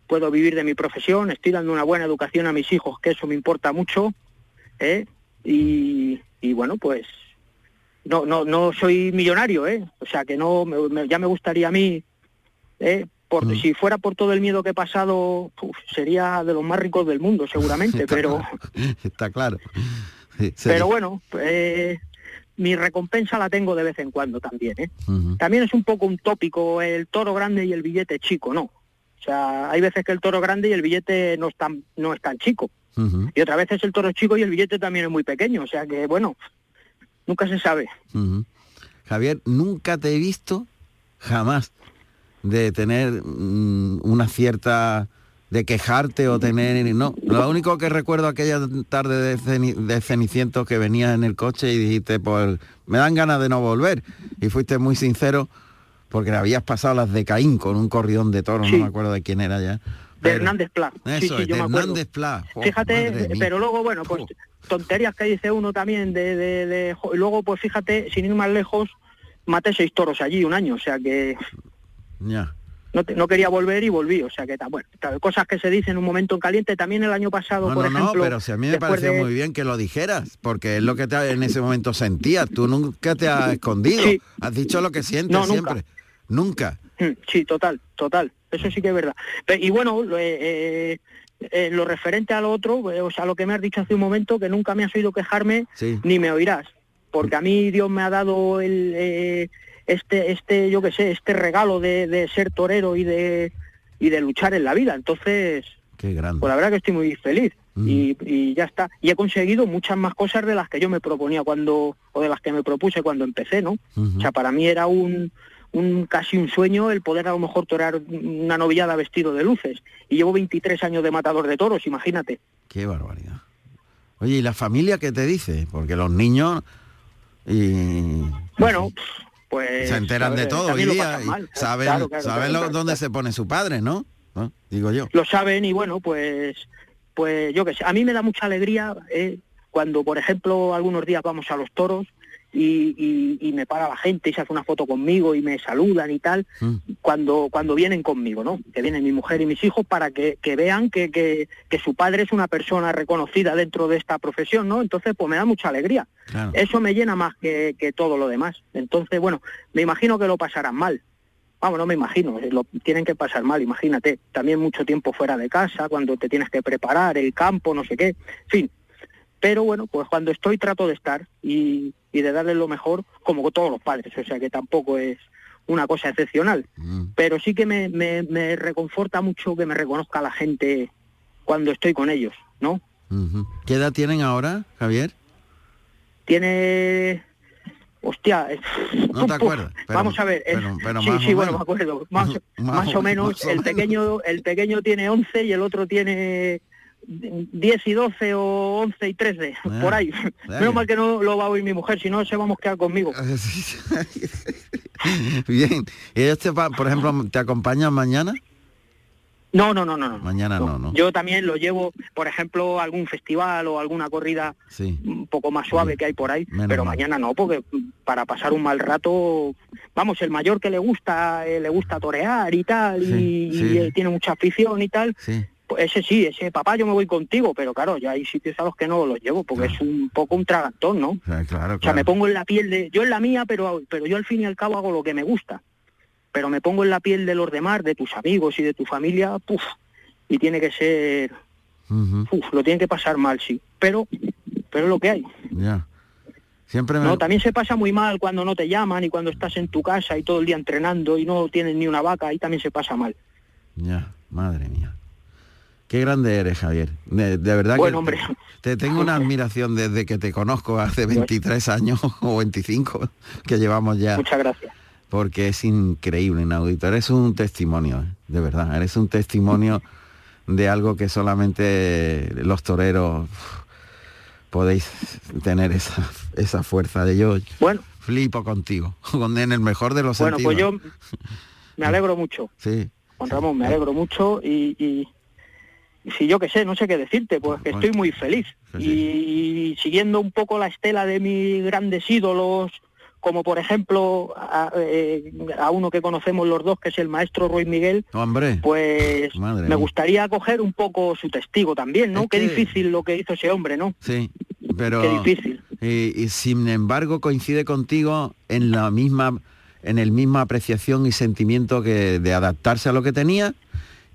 puedo vivir de mi profesión, estoy dando una buena educación a mis hijos, que eso me importa mucho, ¿eh? y, y bueno, pues no no no soy millonario, ¿eh? O sea que no me- me- ya me gustaría a mí, ¿eh? Por, si fuera por todo el miedo que he pasado, uf, sería de los más ricos del mundo, seguramente, pero Está claro. Sí, sí. pero bueno, eh, mi recompensa la tengo de vez en cuando también, ¿eh? También es un poco un tópico el toro grande y el billete chico, ¿no? O sea, hay veces que el toro grande y el billete no es tan, no es tan chico. Ujú, Y otras veces el toro es chico y el billete también es muy pequeño. O sea que, bueno, nunca se sabe. Javier, nunca te he visto jamás de tener mm, una cierta de quejarte o tener no lo único que recuerdo aquella tarde de, ceni- de cenicientos que venías en el coche y dijiste pues me dan ganas de no volver y fuiste muy sincero porque habías pasado las de Caín con un corridón de toros Sí. no me acuerdo de quién era ya De Hernández Pla. eso sí, es, yo de me acuerdo. Hernández Pla Oh, Fíjate, pero luego, bueno, pues tonterías que dice uno también de, de, luego, pues fíjate, sin ir más lejos, maté seis toros allí un año, o sea que Ya. no, te- no quería volver y volví, o sea que bueno, cosas que se dicen en un momento en caliente. También el año pasado, No, por no, ejemplo, no, pero si a mí me de- muy bien que lo dijeras, porque es lo que te, en ese momento sentías. Tú nunca te has escondido. Sí. Has dicho lo que sientes nunca. Nunca. Mm, Sí, total, total. Eso sí que es verdad. Y bueno, lo, eh, eh, eh, lo referente a lo otro, o sea, lo que me has dicho hace un momento, que nunca me has oído quejarme, Sí. ni me oirás. Porque a mí Dios me ha dado el, eh, este, este, yo qué sé, este regalo de, de ser torero y de, y de luchar en la vida. Entonces, Qué grande. pues la verdad que estoy muy feliz. Y, y ya está. Y he conseguido muchas más cosas de las que yo me proponía cuando, o de las que me propuse cuando empecé, ¿no? O sea, para mí era un, un casi un sueño el poder a lo mejor torear una novillada vestido de luces. Y llevo 23 años de matador de toros, imagínate. Qué barbaridad. Oye, ¿y la familia qué te dice? Porque los niños y Bueno, pues... se enteran de ver, todo hoy día. y saben claro, claro, saben claro, dónde se pone su padre, ¿no? ¿No? Digo yo. Lo saben y bueno, pues pues yo qué sé. A mí me da mucha alegría eh, cuando, por ejemplo, algunos días vamos a los toros y, y- y me para la gente y se hace una foto conmigo y me saludan y tal, Mm. cuando, cuando vienen conmigo, ¿no? Que vienen mi mujer y mis hijos para que, que vean que, que, que su padre es una persona reconocida dentro de esta profesión, ¿no? Entonces, pues me da mucha alegría. Claro. Eso me llena más que, que todo lo demás. Entonces, bueno, me imagino que lo pasarán mal. Vamos, no me imagino, eh, lo tienen que pasar mal, imagínate. También mucho tiempo fuera de casa, cuando te tienes que preparar, el campo, no sé qué, en fin. Pero bueno, pues cuando estoy trato de estar y, y de darle lo mejor, como con todos los padres, o sea que tampoco es una cosa excepcional. Pero sí que me, me, me reconforta mucho que me reconozca la gente cuando estoy con ellos, ¿no? ¿Qué edad tienen ahora, Javier? Tiene... Hostia, eh, No te acuerdas. pero- Vamos a ver, pero- pero sí, sí, bueno, menos. me acuerdo. Más, Más más o- menos, más o el menos. pequeño, el pequeño tiene 11 y el otro tiene 10 y 12 o 11 y 13, Ah, por ahí. vaya. Menos mal que no lo va a oír mi mujer, si no se va a mosquear conmigo. Bien. ¿Y ellos, te, pa- por ejemplo, te acompañan mañana? No, no, no, no, no. Mañana no, ¿no? Yo también lo llevo, por ejemplo, a algún festival o alguna corrida Sí. un poco más suave que hay por ahí, Menos pero mal. mañana no, porque para pasar un mal rato, vamos, el mayor que le gusta, eh, le gusta torear y tal, y, Sí, y, eh, tiene mucha afición y tal, Sí. Pues ese sí, ese papá yo me voy contigo, pero claro, ya hay sitios a los que no los llevo, porque es un poco un tragantón, ¿no? O sea, claro, O sea, me claro. pongo en la piel de, yo en la mía, pero, pero yo al fin y al cabo hago lo que me gusta. Pero me pongo en la piel de los demás, de tus amigos y de tu familia, puf, y tiene que ser, uf, lo tienen que pasar mal, sí. Pero, pero es lo que hay. Ya. Siempre me... No, también se pasa muy mal cuando no te llaman y cuando estás en tu casa y todo el día entrenando y no tienes ni una vaca, ahí también se pasa mal. Ya, madre mía. Qué grande eres, Javier. De, de verdad Bueno, que hombre. te tengo una admiración desde que te conozco hace 23 años o 25 que llevamos ya. Muchas gracias. Porque es increíble, inaudito. Eres un testimonio, ¿eh? de verdad. Eres un testimonio de algo que solamente los toreros podéis tener esa, esa fuerza de yo. Bueno. Flipo contigo, con en el mejor de los Bueno, pues yo sentidos. me alegro mucho. Sí. Juan Ramón, me alegro mucho y si yo qué sé, no sé qué decirte, pues que estoy muy feliz. Y, siguiendo un poco la estela de mis grandes ídolos, como por ejemplo a, eh, a uno que conocemos los dos, que es el maestro Ruiz Miguel, Hombre. pues Madre me mía. gustaría coger un poco su testigo también, ¿no? Es Qué que- difícil lo que hizo ese hombre, ¿no? Sí, pero Qué difícil. Y, y sin embargo coincide contigo en la misma en el misma apreciación y sentimiento que de adaptarse a lo que tenía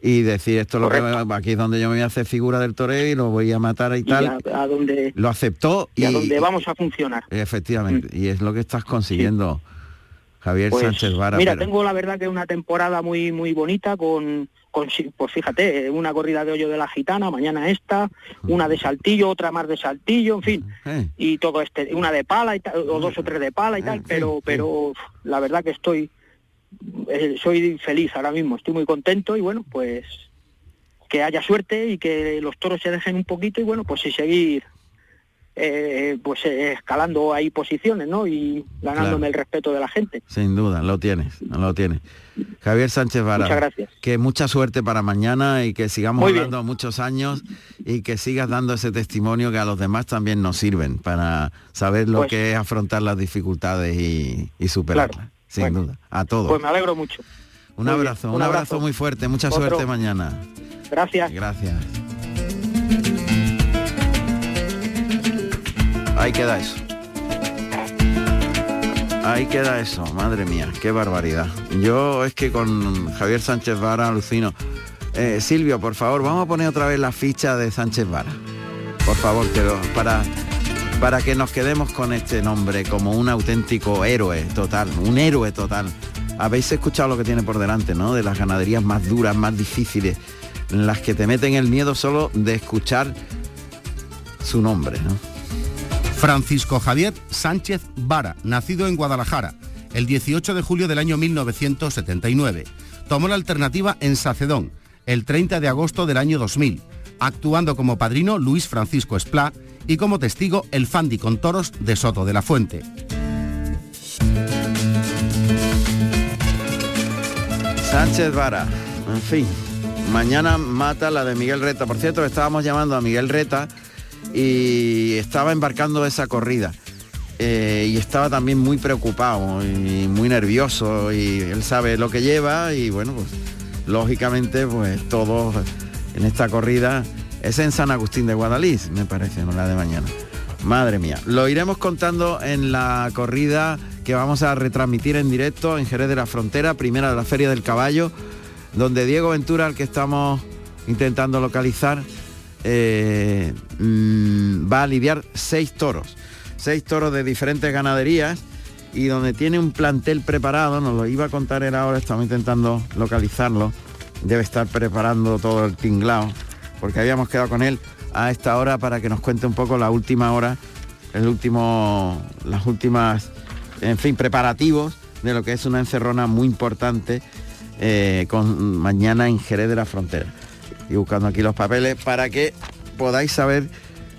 y decir esto es lo que aquí es donde yo me voy a hacer figura del toreo y lo voy a matar y Y tal. a, a donde, Lo aceptó y, y a donde vamos a funcionar. efectivamente y es lo que estás consiguiendo Javier Pues, Sánchez Vara. Mira, pero- tengo la verdad que una temporada muy muy bonita con, con pues fíjate, una corrida de hoyo de la gitana, mañana esta, una de saltillo, otra más de saltillo, en fin, Eh, y todo este, una de pala y tal, o dos o tres de pala y tal, pero pero uf, la verdad que estoy eh, soy feliz ahora mismo, estoy muy contento y bueno, pues que haya suerte y que los toros se dejen un poquito y bueno, pues y seguir eh, pues eh, escalando ahí posiciones, ¿no? Y ganándome Claro. el respeto de la gente. Sin duda, lo tienes, lo tienes. Javier Sánchez Vara. Muchas gracias. Que mucha suerte para mañana y que sigamos hablando muchos años y que sigas dando ese testimonio que a los demás también nos sirven para saber lo Pues- que es afrontar las dificultades y, y superarlas. Sin Bueno. duda. A todos. Pues me alegro mucho. un muy abrazo, Un un abrazo. abrazo. muy fuerte, mucha Otro. suerte mañana. Gracias. Gracias. Ahí queda eso. Ahí queda eso, madre mía, qué barbaridad. Yo es que con Javier Sánchez Vara alucino. Eh, Silvio, por favor, vamos a poner otra vez la ficha de Sánchez Vara. Por favor, que lo- para, para que nos quedemos con este nombre como un auténtico héroe total, un héroe total. Habéis escuchado lo que tiene por delante, ¿no? De las ganaderías más duras, más difíciles, las que te meten el miedo solo de escuchar su nombre, ¿no? Francisco Javier Sánchez Vara, nacido en Guadalajara el 18 de julio del año 1979. Tomó la alternativa en Sacedón el 30 de agosto del año 2000, actuando como padrino Luis Francisco Esplá y como testigo el Fandi con toros de Soto de la Fuente. Sánchez Vara, en fin. Mañana mata la de Miguel Reta. Por cierto, estábamos llamando a Miguel Reta y estaba embarcando esa corrida. eh, y estaba también muy preocupado y muy nervioso y él sabe lo que lleva y bueno, pues lógicamente pues todos en esta corrida es en San Agustín de Guadalís, me parece, no la de mañana. Madre mía, lo iremos contando en la corrida que vamos a retransmitir en directo en Jerez de la Frontera, primera de la Feria del Caballo, donde Diego Ventura, al que estamos intentando localizar, eh, mm, va a lidiar seis toros, seis toros de diferentes ganaderías y donde tiene un plantel preparado, nos lo iba a contar él ahora, estamos intentando localizarlo, debe estar preparando todo el tinglao, porque habíamos quedado con él a esta hora para que nos cuente un poco la última hora, el último, las últimas, en fin, preparativos de lo que es una encerrona muy importante eh, con mañana en Jerez de la Frontera. Y buscando aquí los papeles para que podáis saber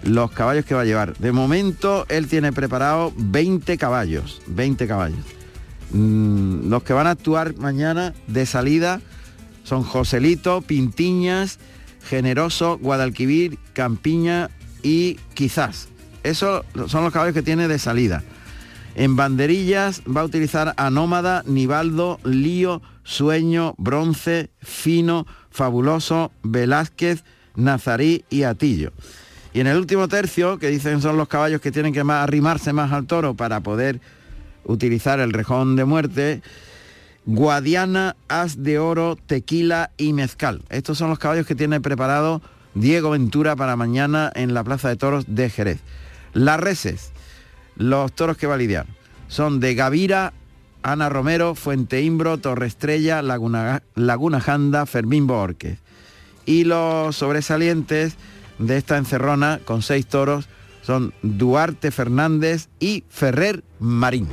los caballos que va a llevar. De momento él tiene preparado 20 caballos, 20 caballos. Mm, los que van a actuar mañana de salida son Joselito, Pintiñas, Generoso, Guadalquivir, Campiña y quizás. Esos son los caballos que tiene de salida. En banderillas va a utilizar Anómada, Nibaldo, Lío, Sueño, Bronce, Fino, Fabuloso, Velázquez, Nazarí y Atillo. Y en el último tercio, que dicen son los caballos que tienen que más, arrimarse más al toro para poder utilizar el rejón de muerte, Guadiana, As de Oro, Tequila y Mezcal. Estos son los caballos que tiene preparado Diego Ventura para mañana en la Plaza de Toros de Jerez. Las reses, los toros que va a lidiar, son de Gavira, Ana Romero, Fuente Imbro, Torre Estrella, Laguna, Laguna Janda, Fermín Borquez. Y los sobresalientes de esta encerrona con seis toros son Duarte Fernández y Ferrer Marín.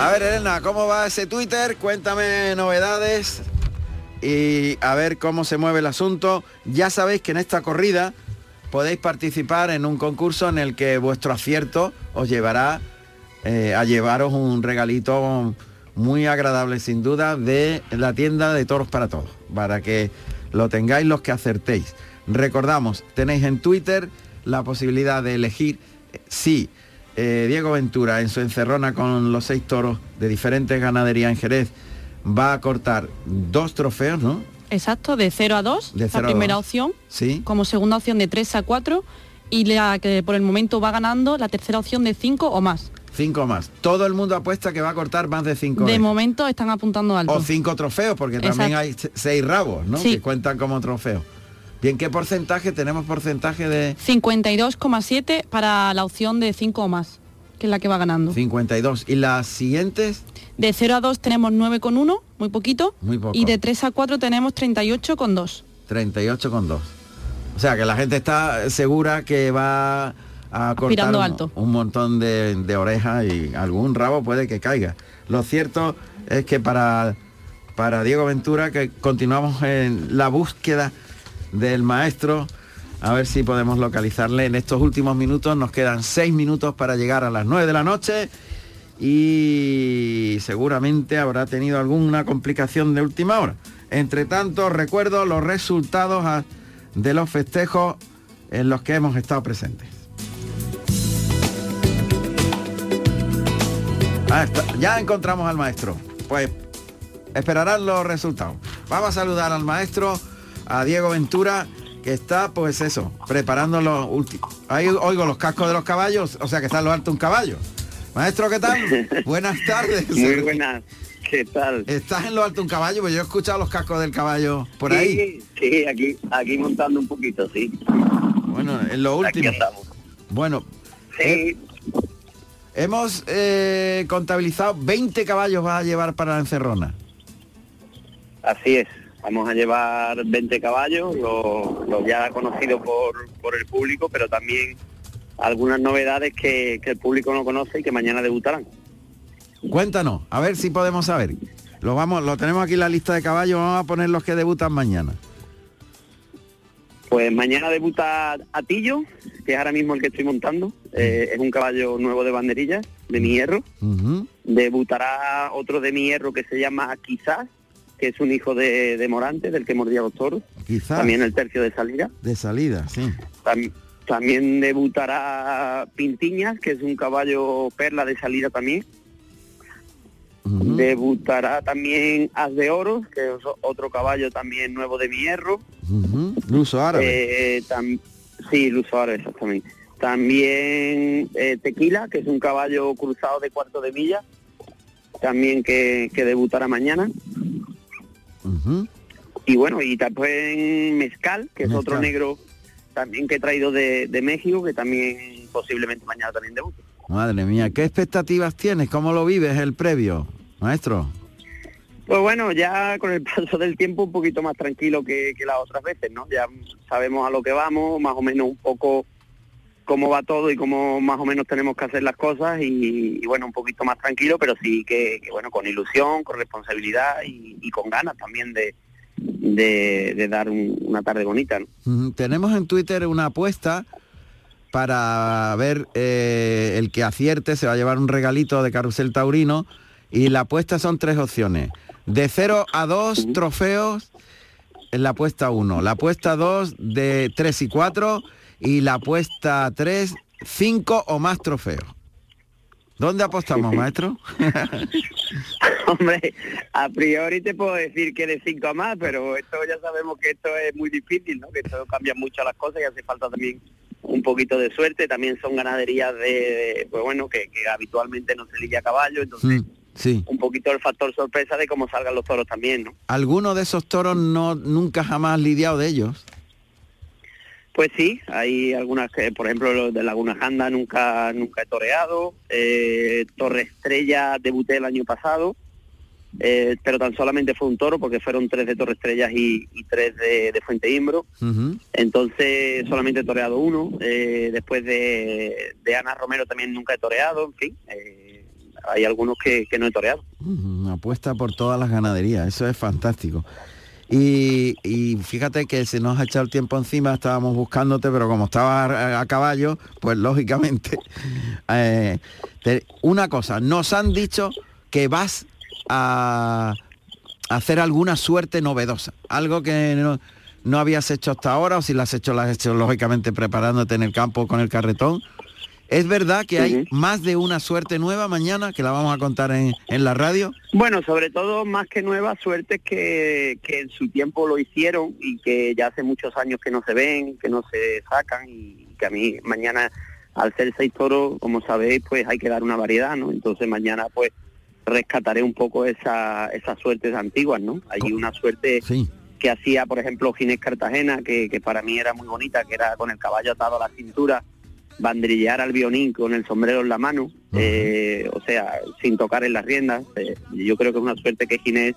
A ver, Elena, ¿cómo va ese Twitter? Cuéntame novedades y a ver cómo se mueve el asunto. Ya sabéis que en esta corrida podéis participar en un concurso en el que vuestro acierto os llevará eh, a llevaros un regalito muy agradable sin duda de la tienda de toros para todos, para que lo tengáis los que acertéis. Recordamos, tenéis en Twitter la posibilidad de elegir si eh, Diego Ventura en su encerrona con los seis toros de diferentes ganaderías en Jerez va a cortar dos trofeos, ¿no? Exacto, de 0 a 2, De la primera dos. opción, Sí. como segunda opción de 3 a 4 y la que por el momento va ganando la tercera opción de 5 o más. Cinco más. Todo el mundo apuesta que va a cortar más de cinco. De veces. momento están apuntando alto. O cinco trofeos, porque también hay se- seis rabos, ¿no? Sí. Que cuentan como trofeos. Bien, ¿qué porcentaje? Tenemos porcentaje de 52,7 para la opción de 5 o más, que es la que va ganando. 52. ¿Y las siguientes? De 0 a 2 tenemos 9,1, muy poquito. Muy poco. Y de 3 a 4 tenemos 38,2. 38,2. O sea, que la gente está segura que va a cortar un, alto. un montón de, de orejas y algún rabo puede que caiga. Lo cierto es que para, para Diego Ventura, que continuamos en la búsqueda del maestro, a ver si podemos localizarle en estos últimos minutos. Nos quedan seis minutos para llegar a las 9 de la noche y seguramente habrá tenido alguna complicación de última hora. Entre tanto, recuerdo los resultados de los festejos en los que hemos estado presentes. Ah, ya encontramos al maestro. Pues esperarán los resultados. Vamos a saludar al maestro, a Diego Ventura, que está, pues eso, preparando los últimos. Ahí oigo los cascos de los caballos, o sea que está en lo alto un caballo. Maestro, ¿qué tal? Buenas tardes. Muy buenas. ¿Qué tal? ¿Estás en lo alto un caballo? Pues yo he escuchado los cascos del caballo por ahí. Sí, aquí, aquí montando un poquito, sí. Bueno, en lo Aquí último. Bueno, Sí, eh, hemos eh, contabilizado 20 caballos va a llevar para la encerrona. así es. Vamos a llevar 20 caballos, los los ya conocidos por, por el público, pero también algunas novedades que, que el público no conoce y que mañana debutarán. Cuéntanos, a ver si podemos saber. Lo vamos, lo tenemos aquí en la lista de caballos, vamos a poner los que debutan mañana. Pues mañana debuta Atillo, que es ahora mismo el que estoy montando. Eh, es un caballo nuevo de banderillas, de mi hierro. Debutará otro de mi hierro que se llama Quizás, que es un hijo de, de Morante, del que mordía los toros. Quizás. También el tercio de salida. De salida, sí. Tam- también debutará Pintiñas, que es un caballo perla de salida también. Debutará también As de Oro, que es otro caballo también nuevo de mi hierro. Ujú. Luso árabe. Eh, tam- sí, Luso árabe, exactamente. También eh, Tequila, que es un caballo cruzado de cuarto de milla, también que, que debutará mañana. Y bueno, y también Mezcal, que es otro negro también que he traído de, de México, que también posiblemente mañana también debute. Madre mía, ¿qué expectativas tienes? ¿Cómo lo vives el previo, maestro? Pues bueno, ya con el paso del tiempo un poquito más tranquilo que, que las otras veces, ¿no? Ya sabemos a lo que vamos, más o menos un poco cómo va todo y cómo más o menos tenemos que hacer las cosas y, y bueno, un poquito más tranquilo, pero sí que, que, bueno, con ilusión, con responsabilidad y, y con ganas también de, de, de dar un- una tarde bonita. Tenemos en Twitter una apuesta para ver eh, el que acierte se va a llevar un regalito de Carrusel Taurino y la apuesta son tres opciones. De 0 a 2 trofeos en la apuesta 1, la apuesta 2 de 3 y 4 y la apuesta 3, 5 o más trofeos. ¿Dónde apostamos, maestro? Hombre, a priori te puedo decir que de cinco a más, pero esto ya sabemos que esto es muy difícil, ¿no? Que esto cambia mucho las cosas y hace falta también un poquito de suerte. También son ganaderías de, pues bueno, que, que habitualmente no se lidia a caballo, entonces Sí. un poquito el factor sorpresa de cómo salgan los toros también, ¿no? ¿Alguno de esos toros no nunca jamás lidiado de ellos? Pues sí, hay algunas que, por ejemplo, los de Laguna Janda nunca nunca he toreado, eh, Torre Estrella debuté el año pasado, eh, pero tan solamente fue un toro porque fueron tres de Torre Estrellas y, y tres de, de Fuente Imbro. Entonces solamente he toreado uno. eh, después de, de Ana Romero también nunca he toreado, en fin. eh, hay algunos que, que no he toreado. Apuesta por todas las ganaderías, eso es fantástico. Y, fíjate que se nos ha echado el tiempo encima, estábamos buscándote, pero como estaba a, caballo, pues lógicamente. eh, una cosa, nos han dicho que vas a hacer alguna suerte novedosa, algo que no, no habías hecho hasta ahora, o si la has hecho, la has hecho lógicamente preparándote en el campo con el carretón. ¿Es verdad que hay más de una suerte nueva mañana que la vamos a contar en, en la radio? Bueno, sobre todo más que nuevas suertes que, que en su tiempo lo hicieron y que ya hace muchos años que no se ven, que no se sacan y que a mí mañana al ser seis toros, como sabéis, pues hay que dar una variedad, ¿no? Entonces mañana pues rescataré un poco esa, esas suertes antiguas, ¿no? Hay una suerte que hacía, por ejemplo, Ginés Cartagena, que, que para mí era muy bonita, que era con el caballo atado a la cintura, banderillear al violín con el sombrero en la mano, eh, o sea, sin tocar en las riendas. eh, yo creo que es una suerte que Ginés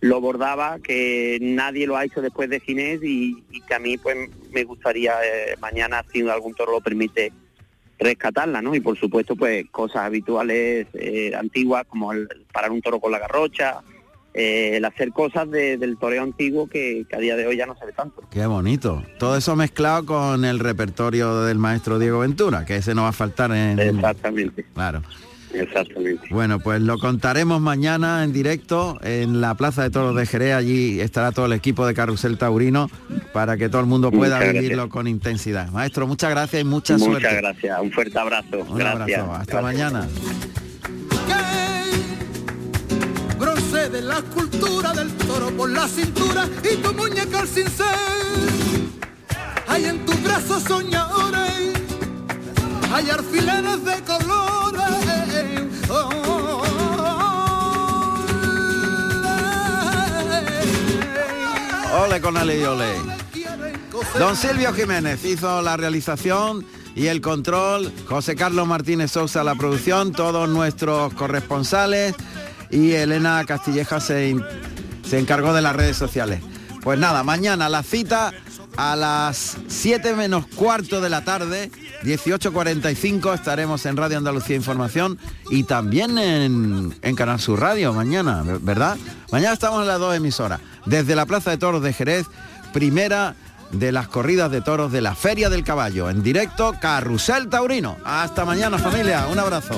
lo bordaba, que nadie lo ha hecho después de Ginés y, y que a mí pues me gustaría eh, mañana, si algún toro lo permite, rescatarla, ¿no? Y por supuesto, pues cosas habituales, antiguas, como el parar un toro con la garrocha, eh, el hacer cosas de- del toreo antiguo que, que a día de hoy ya no se ve tanto. Qué bonito. Todo eso mezclado con el repertorio del maestro Diego Ventura, que ese no va a faltar en... Exactamente. Claro. Exactamente. Bueno, pues lo contaremos mañana en directo en la Plaza de Toros de Jerez. Allí estará todo el equipo de Carrusel Taurino para que todo el mundo pueda Muchas vivirlo gracias. con intensidad. Maestro, muchas gracias y mucha Muchas suerte. gracias. Un fuerte abrazo. Un gracias. abrazo. Hasta Gracias. mañana. Bronce de la escultura del toro por la cintura y tu muñeca al cincel. Hay en tus brazos soñadores, hay alfileres de colores. Oh, Ole con Ale y ole. Don Silvio Jiménez hizo la realización y el control, José Carlos Martínez Sousa la producción, todos nuestros corresponsales y Elena Castilleja se, se encargó de las redes sociales. Pues nada, mañana la cita a las 7 menos cuarto de la tarde, 18.45 estaremos en Radio Andalucía Información y también en, en Canal Sur Radio mañana, ¿verdad? Mañana estamos en las dos emisoras, desde la Plaza de Toros de Jerez, primera de las corridas de toros de la Feria del Caballo, en directo Carrusel Taurino. Hasta mañana familia, un abrazo.